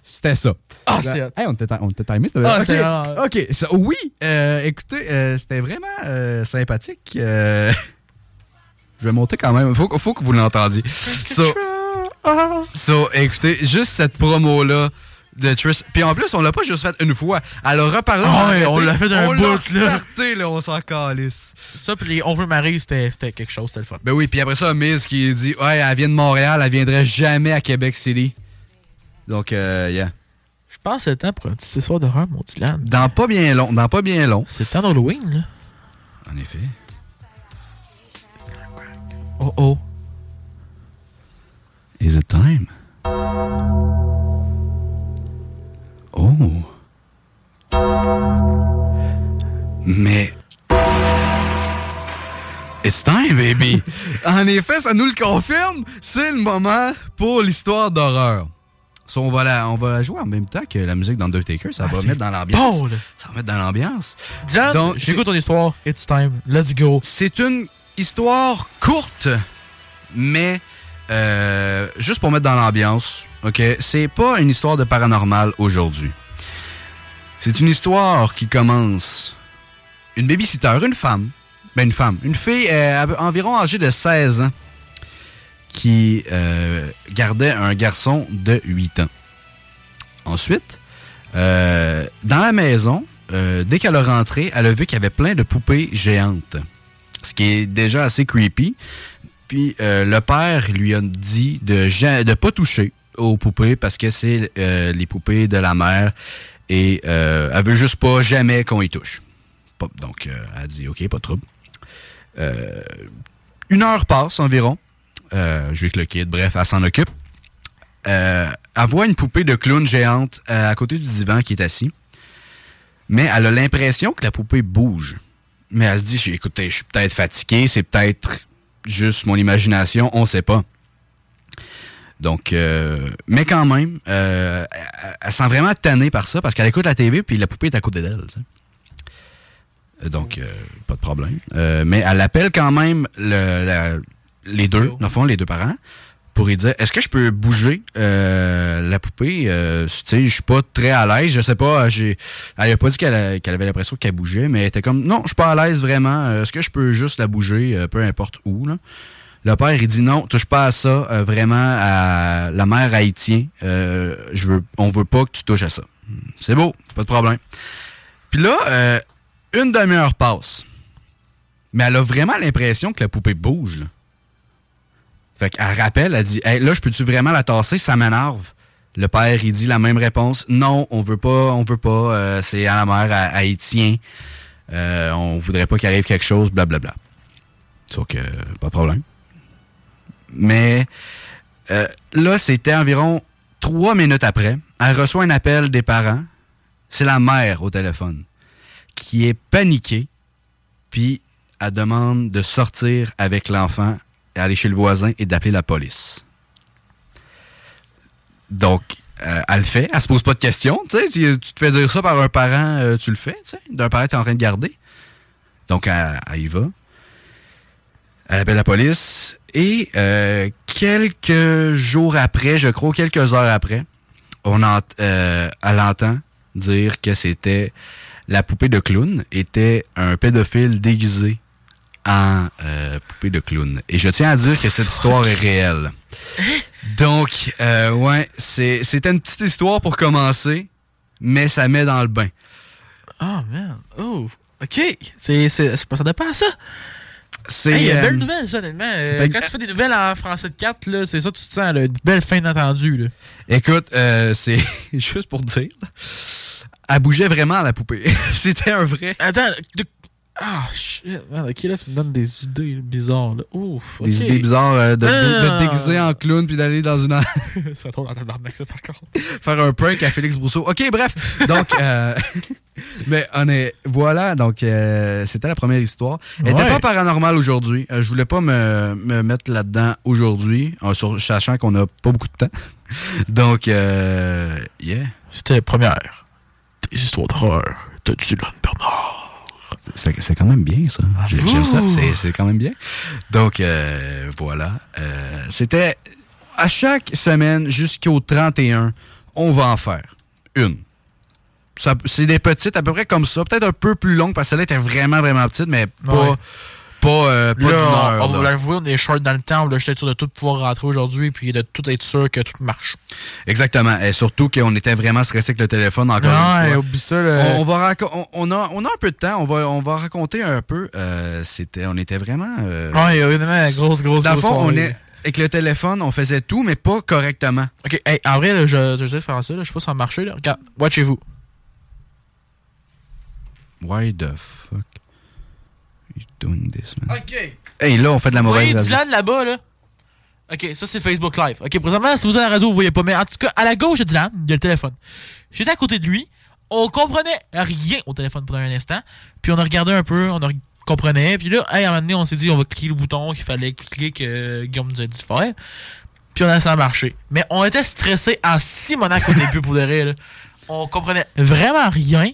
C'était ça. Ah, c'était. Hey, on était, on timé, c'était Ah, ok, c'était vraiment- ok, ça- oui, euh, écoutez, euh, c'était vraiment euh, sympathique. je vais monter quand même. Faut, faut que vous l'entendiez. So, so, écoutez, juste cette promo-là de Trish. Puis en plus, on l'a pas juste fait une fois. Elle a reparlé. Ouais, on l'a fait d'un on bout, l'a là. starté, là. On s'en calisse. Ça, pis les Over Marie, c'était c'était quelque chose, c'était le fun. Ben oui, puis après ça, Miz qui dit Ouais, elle vient de Montréal, elle viendrait jamais à Québec City. Donc, euh, yeah. Je pense que c'est le temps pour un petit soir d'horreur, mon Dylan. Dans pas bien long, dans pas bien long. C'est le temps d'Halloween, là. En effet. Oh oh. Is it time? Oh. Mais. It's time, baby! en effet, ça nous le confirme, c'est le moment pour l'histoire d'horreur. So, on, va la, on va la jouer en même temps que la musique d'Undertaker. Ça, ah, va mettre dans l'ambiance. Ça va mettre dans l'ambiance. Donc, j'écoute ton histoire. It's time. Let's go. C'est une histoire courte, mais euh, juste pour mettre dans l'ambiance, OK? C'est pas une histoire de paranormal aujourd'hui. C'est une histoire qui commence. Une babysitter, une femme, ben une femme, une fille euh, environ âgée de 16 ans qui euh, gardait un garçon de 8 ans. Ensuite, dans la maison, dès qu'elle a rentré, elle a vu qu'il y avait plein de poupées géantes. Ce qui est déjà assez creepy. Puis euh, le père lui a dit de de pas toucher aux poupées parce que c'est euh, les poupées de la mère et euh, elle veut juste pas jamais qu'on y touche. Donc elle dit ok, pas de trouble. Une heure passe environ. Euh, je vais le kid, bref, elle s'en occupe. Elle voit une poupée de clown géante à côté du divan qui est assis. Mais elle a l'impression que la poupée bouge. Mais elle se dit, écoutez, je suis peut-être fatigué, c'est peut-être juste mon imagination, on sait pas. Donc, euh, mais quand même, euh, elle, elle sent vraiment tannée par ça parce qu'elle écoute la TV puis la poupée est à côté d'elle. Euh, Donc, euh, pas de problème. Mais elle appelle quand même le- la- les deux, dans le fond, les deux parents, pour lui dire Est-ce que je peux bouger euh, la poupée? Euh, Tu sais, je suis pas très à l'aise. Je sais pas. J'ai, elle a pas dit qu'elle, avait l'impression qu'elle bougeait, mais elle était comme Non, je suis pas à l'aise vraiment. Euh, Est-ce que je peux juste la bouger, euh, peu importe où? Le père, il dit non, touche pas à ça. euh, vraiment, à la mère haïtienne, euh, je on veut pas que tu touches à ça. C'est beau, pas de problème. Puis là, euh, une demi-heure passe. Mais elle a vraiment l'impression que la poupée bouge. Là. Fait qu'elle rappelle, elle dit là, je peux-tu vraiment la tasser? Ça m'énerve. Le père, il dit la même réponse. Non, on veut pas, on veut pas. euh, c'est à la mère ha- haïtien. Euh, on voudrait pas qu'il arrive quelque chose, blablabla. Sauf que, pas de problème. Mais euh, là, c'était environ trois minutes après. Elle reçoit un appel des parents. C'est la mère au téléphone qui est paniquée. Puis elle demande de sortir avec l'enfant, aller chez le voisin et d'appeler la police. Donc, euh, elle le fait. Elle se pose pas de questions. Tu sais, tu, te fais dire ça par un parent, euh, tu le fais. tu sais, D'un parent tu es en train de garder. Donc, elle, y va. Elle appelle la police. Et euh, quelques jours après, je crois, quelques heures après, on elle entend dire que c'était la poupée de clown était un pédophile déguisé en euh, poupée de clown. Et je tiens à dire que cette histoire est réelle. Donc, euh, ouais, c'est- c'était une petite histoire pour commencer, mais ça met dans le bain. Oh, man. Oh, OK. C'est, c'est, je m'attendais pas à ça. C'est Hey, euh, belle nouvelle, ça, honnêtement. Euh, que- quand tu fais des nouvelles en français de 4, là, c'est ça, tu te sens, là, une belle fin d'entendu. Là. Écoute, euh, c'est juste pour dire, elle bougeait vraiment la poupée. C'était un vrai. Attends, de- ah, shit. man, ok, là, tu me donnes des idées bizarres. Là. Ouf. Des idées bizarres euh, de, de- de Ah. déguiser en clown puis d'aller dans une. ça tombe dans ta barnaque, ça, par contre. faire un prank à Félix Brousseau. OK, bref. Donc, euh, mais on est, voilà, donc euh, c'était la première histoire. Elle n'était Ouais. pas paranormale aujourd'hui. Je voulais pas me, me mettre là-dedans aujourd'hui, en sur- sachant qu'on n'a pas beaucoup de temps. Donc, yeah. C'était la première. Des histoires d'horreur de Dylan Bernard. C'est quand même bien, ça. J'ai- J'aime ça. C'est- quand même bien. Donc, euh, voilà. Euh, C'était à chaque semaine jusqu'au 31, on va en faire une. C'est des petites, à peu près comme ça. Peut-être un peu plus longues parce que celle-là était vraiment, vraiment petite, mais pas, Ouais. Pas, euh, pas Là, d'une on, heure. on va l'avouer, on est short dans le temps. On j'étais sûr de tout pouvoir rentrer aujourd'hui puis de tout être sûr que tout marche. Exactement. Et surtout qu'on était vraiment stressé avec le téléphone encore une Ouais, fois. oublie ça. On, on va on, on a, on a un peu de temps. On va, on va raconter un peu. Euh, c'était, on était vraiment. euh, Ouais, évidemment, grosse, grosse, Dans grosse fond, on est, avec le téléphone, on faisait tout, mais pas correctement. Ok, hey, en vrai, là, je, je sais faire ça. Là. Je sais pas si ça a marché. Là. Regarde, watchez-vous. Why the fuck? Doing this, man? Ok. Hey, là, on fait de la Vous mauvaise voyez radio. Dylan là-bas, là? Ok, ça c'est Facebook Live. Ok, présentement, si vous êtes à la radio, vous voyez pas. Mais en tout cas, à la gauche de Dylan, il y a le téléphone. J'étais à côté de lui. On comprenait rien au téléphone pendant un instant. Puis on a regardé un peu. On a comprenait. Puis là, hey, à un moment donné, on s'est dit, on va cliquer le bouton qu'il fallait cliquer que Guillaume nous a dit de faire. Puis on a ça a marché. Mais on était stressé en Simonac au début pour de vrai. là. On comprenait vraiment rien.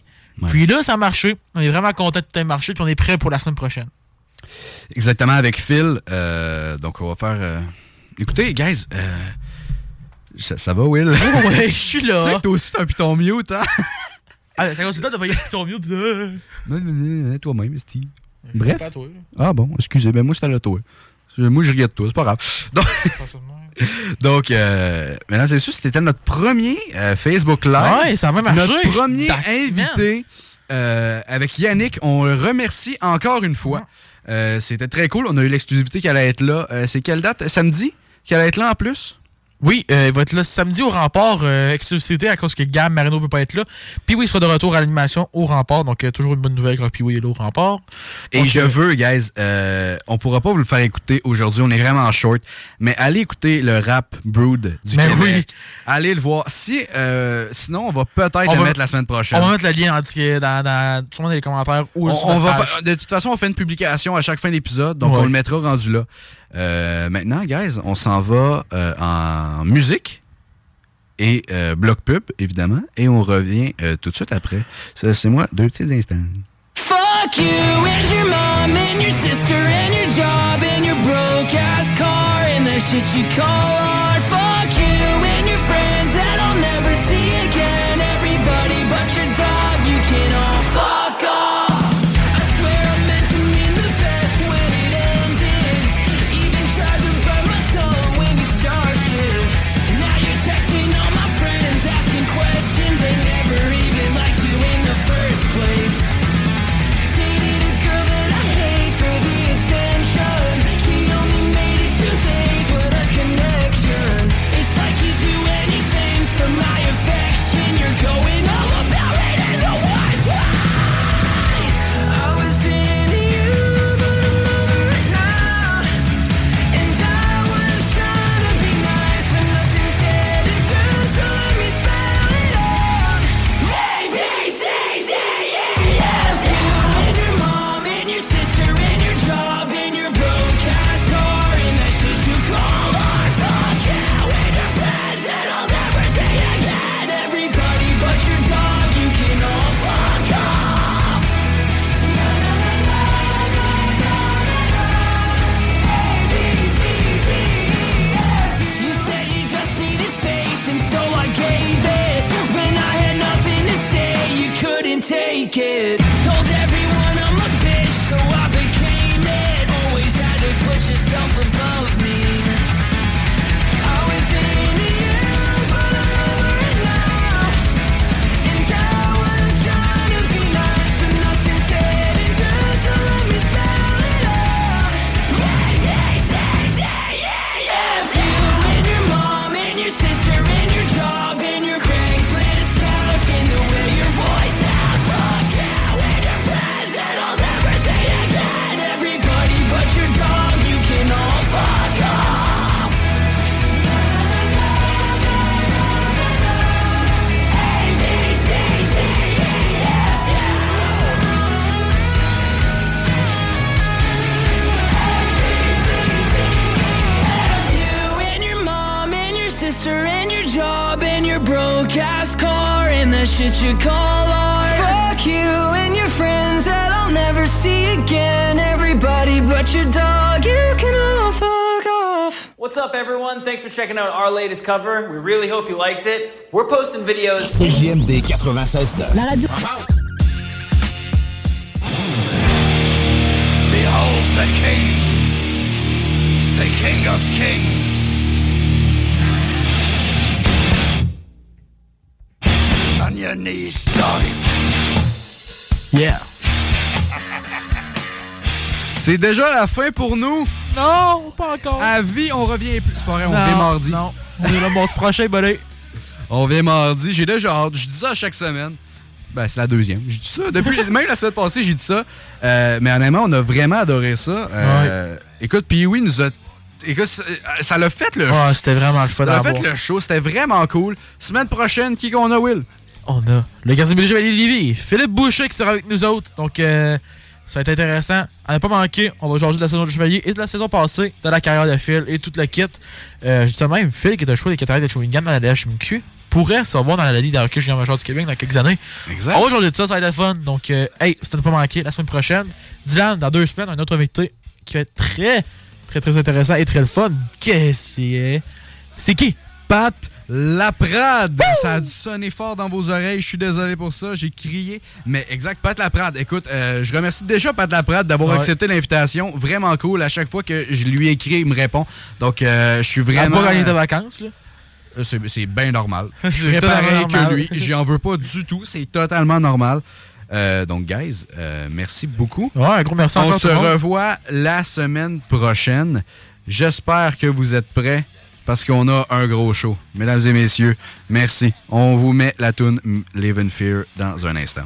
Puis là, ça a marché. On est vraiment content que tout ait marché. Puis on est prêt pour la semaine prochaine. Exactement, avec Phil. euh, donc, on va faire. euh, Écoutez, guys, euh, ça, ça va, Will? Oh ouais, je suis là. Tu sais que toi aussi, t'as un piton mute, hein? Ah, c'est considéré de voyer ton mieux. Puis là, Non, non, non, non, toi-même, Steve. Bref. pas toi. Ah bon, excusez, ben moi, c'était à toi. Moi, je riais de toi, c'est pas grave. Donc, donc euh, mesdames et messieurs, c'était notre premier euh, Facebook Live. Ouais, ça a même marché. Notre premier invité euh, avec Yannick. On le remercie encore une fois. Euh, c'était très cool. On a eu l'exclusivité qu'elle allait être là. C'est quelle date? Samedi? Qu'elle allait être là en plus? Oui, euh, il va être là samedi au rempart, euh, exclusivité à cause que Gab Marino peut pas être là. Puis oui, il sera de retour à l'animation au rempart, donc euh, toujours une bonne nouvelle quand Puis oui est là au rempart. Et Donc, je veux, guys, euh, on pourra pas vous le faire écouter aujourd'hui, on est vraiment short, mais allez écouter le rap Brood du Mais Québec. Allez le voir. Si, sinon, on va peut-être le va- mettre la semaine prochaine. On va mettre le lien dans, dans, sûrement dans les commentaires ou On- sur on va de toute façon, on fait une publication à chaque fin d'épisode, donc Ouais. on le mettra rendu là. Euh, maintenant, guys, on s'en va euh, en musique et euh, bloc pub, évidemment, et on revient euh, tout de suite après. C'est moi, deux petits instants. Fuck you and your mom and your sister and your job and your broke ass car and the shit you call and you call art. Fuck you and your friends that I'll never see again. Everybody but your dog, you can all fuck off. What's up, everyone? Thanks for checking out our latest cover. We really hope you liked it. We're posting videos. CJMD 96.9. La radio. Behold the king, the king of kings. Yeah. C'est déjà la fin pour nous. Non, pas encore. À vie, on revient plus. C'est pas vrai, on Non, vient mardi. Non, on est là bon prochain. On vient mardi. J'ai déjà hâte. Je dis ça chaque semaine. Ben, c'est la deuxième. J'ai dit ça. Depuis, même la semaine passée, j'ai dit ça. Euh, mais honnêtement, on a vraiment adoré ça. Euh, Écoute, puis oui, nous a. Écoute, ça- ça l'a fait le Ah, c'était vraiment le fun Ça l'a fait le show. C'était vraiment cool. Semaine prochaine, qui qu'on a, Will? On a le gardien Béliger Lévis, Philippe Boucher qui sera avec nous autres. Donc, euh, Ça va être intéressant. À ne pas manquer, on va changer de la saison de Chevalier et de la saison passée, de la carrière de Phil et tout le kit. Euh, justement, même Phil, qui était le choix des cataractes de Chewing Gum dans la LHMQ, pourrait se revoir dans la Ligue d'hockey junior major du Québec dans quelques années. Exact. On va changer de ça, ça va être le fun. Donc, euh, hey, c'était ne pas manquer la semaine prochaine. Dylan, dans deux semaines, un autre invité qui va être très, très, très intéressant et très le fun. Qu'est-ce que c'est? C'est qui? Pat Laprade. Ça a dû sonner fort dans vos oreilles. Je suis désolé pour ça. J'ai crié. Mais exact, Pat Laprade. Écoute, euh, je remercie déjà Pat Laprade d'avoir Ouais. accepté l'invitation. Vraiment cool. À chaque fois que je lui écris, il me répond. Donc, euh, je suis vraiment. Pas gagné de vacances, là? Euh, C'est bien normal. Je totalement pareil normal. que lui. J'en veux pas du tout. C'est totalement normal. Euh, donc, guys, merci beaucoup. Ouais, un gros merci On encore se revoit la semaine prochaine. J'espère que vous êtes prêts parce qu'on a un gros show. Mesdames et messieurs, merci. On vous met la tune Live in Fear dans un instant.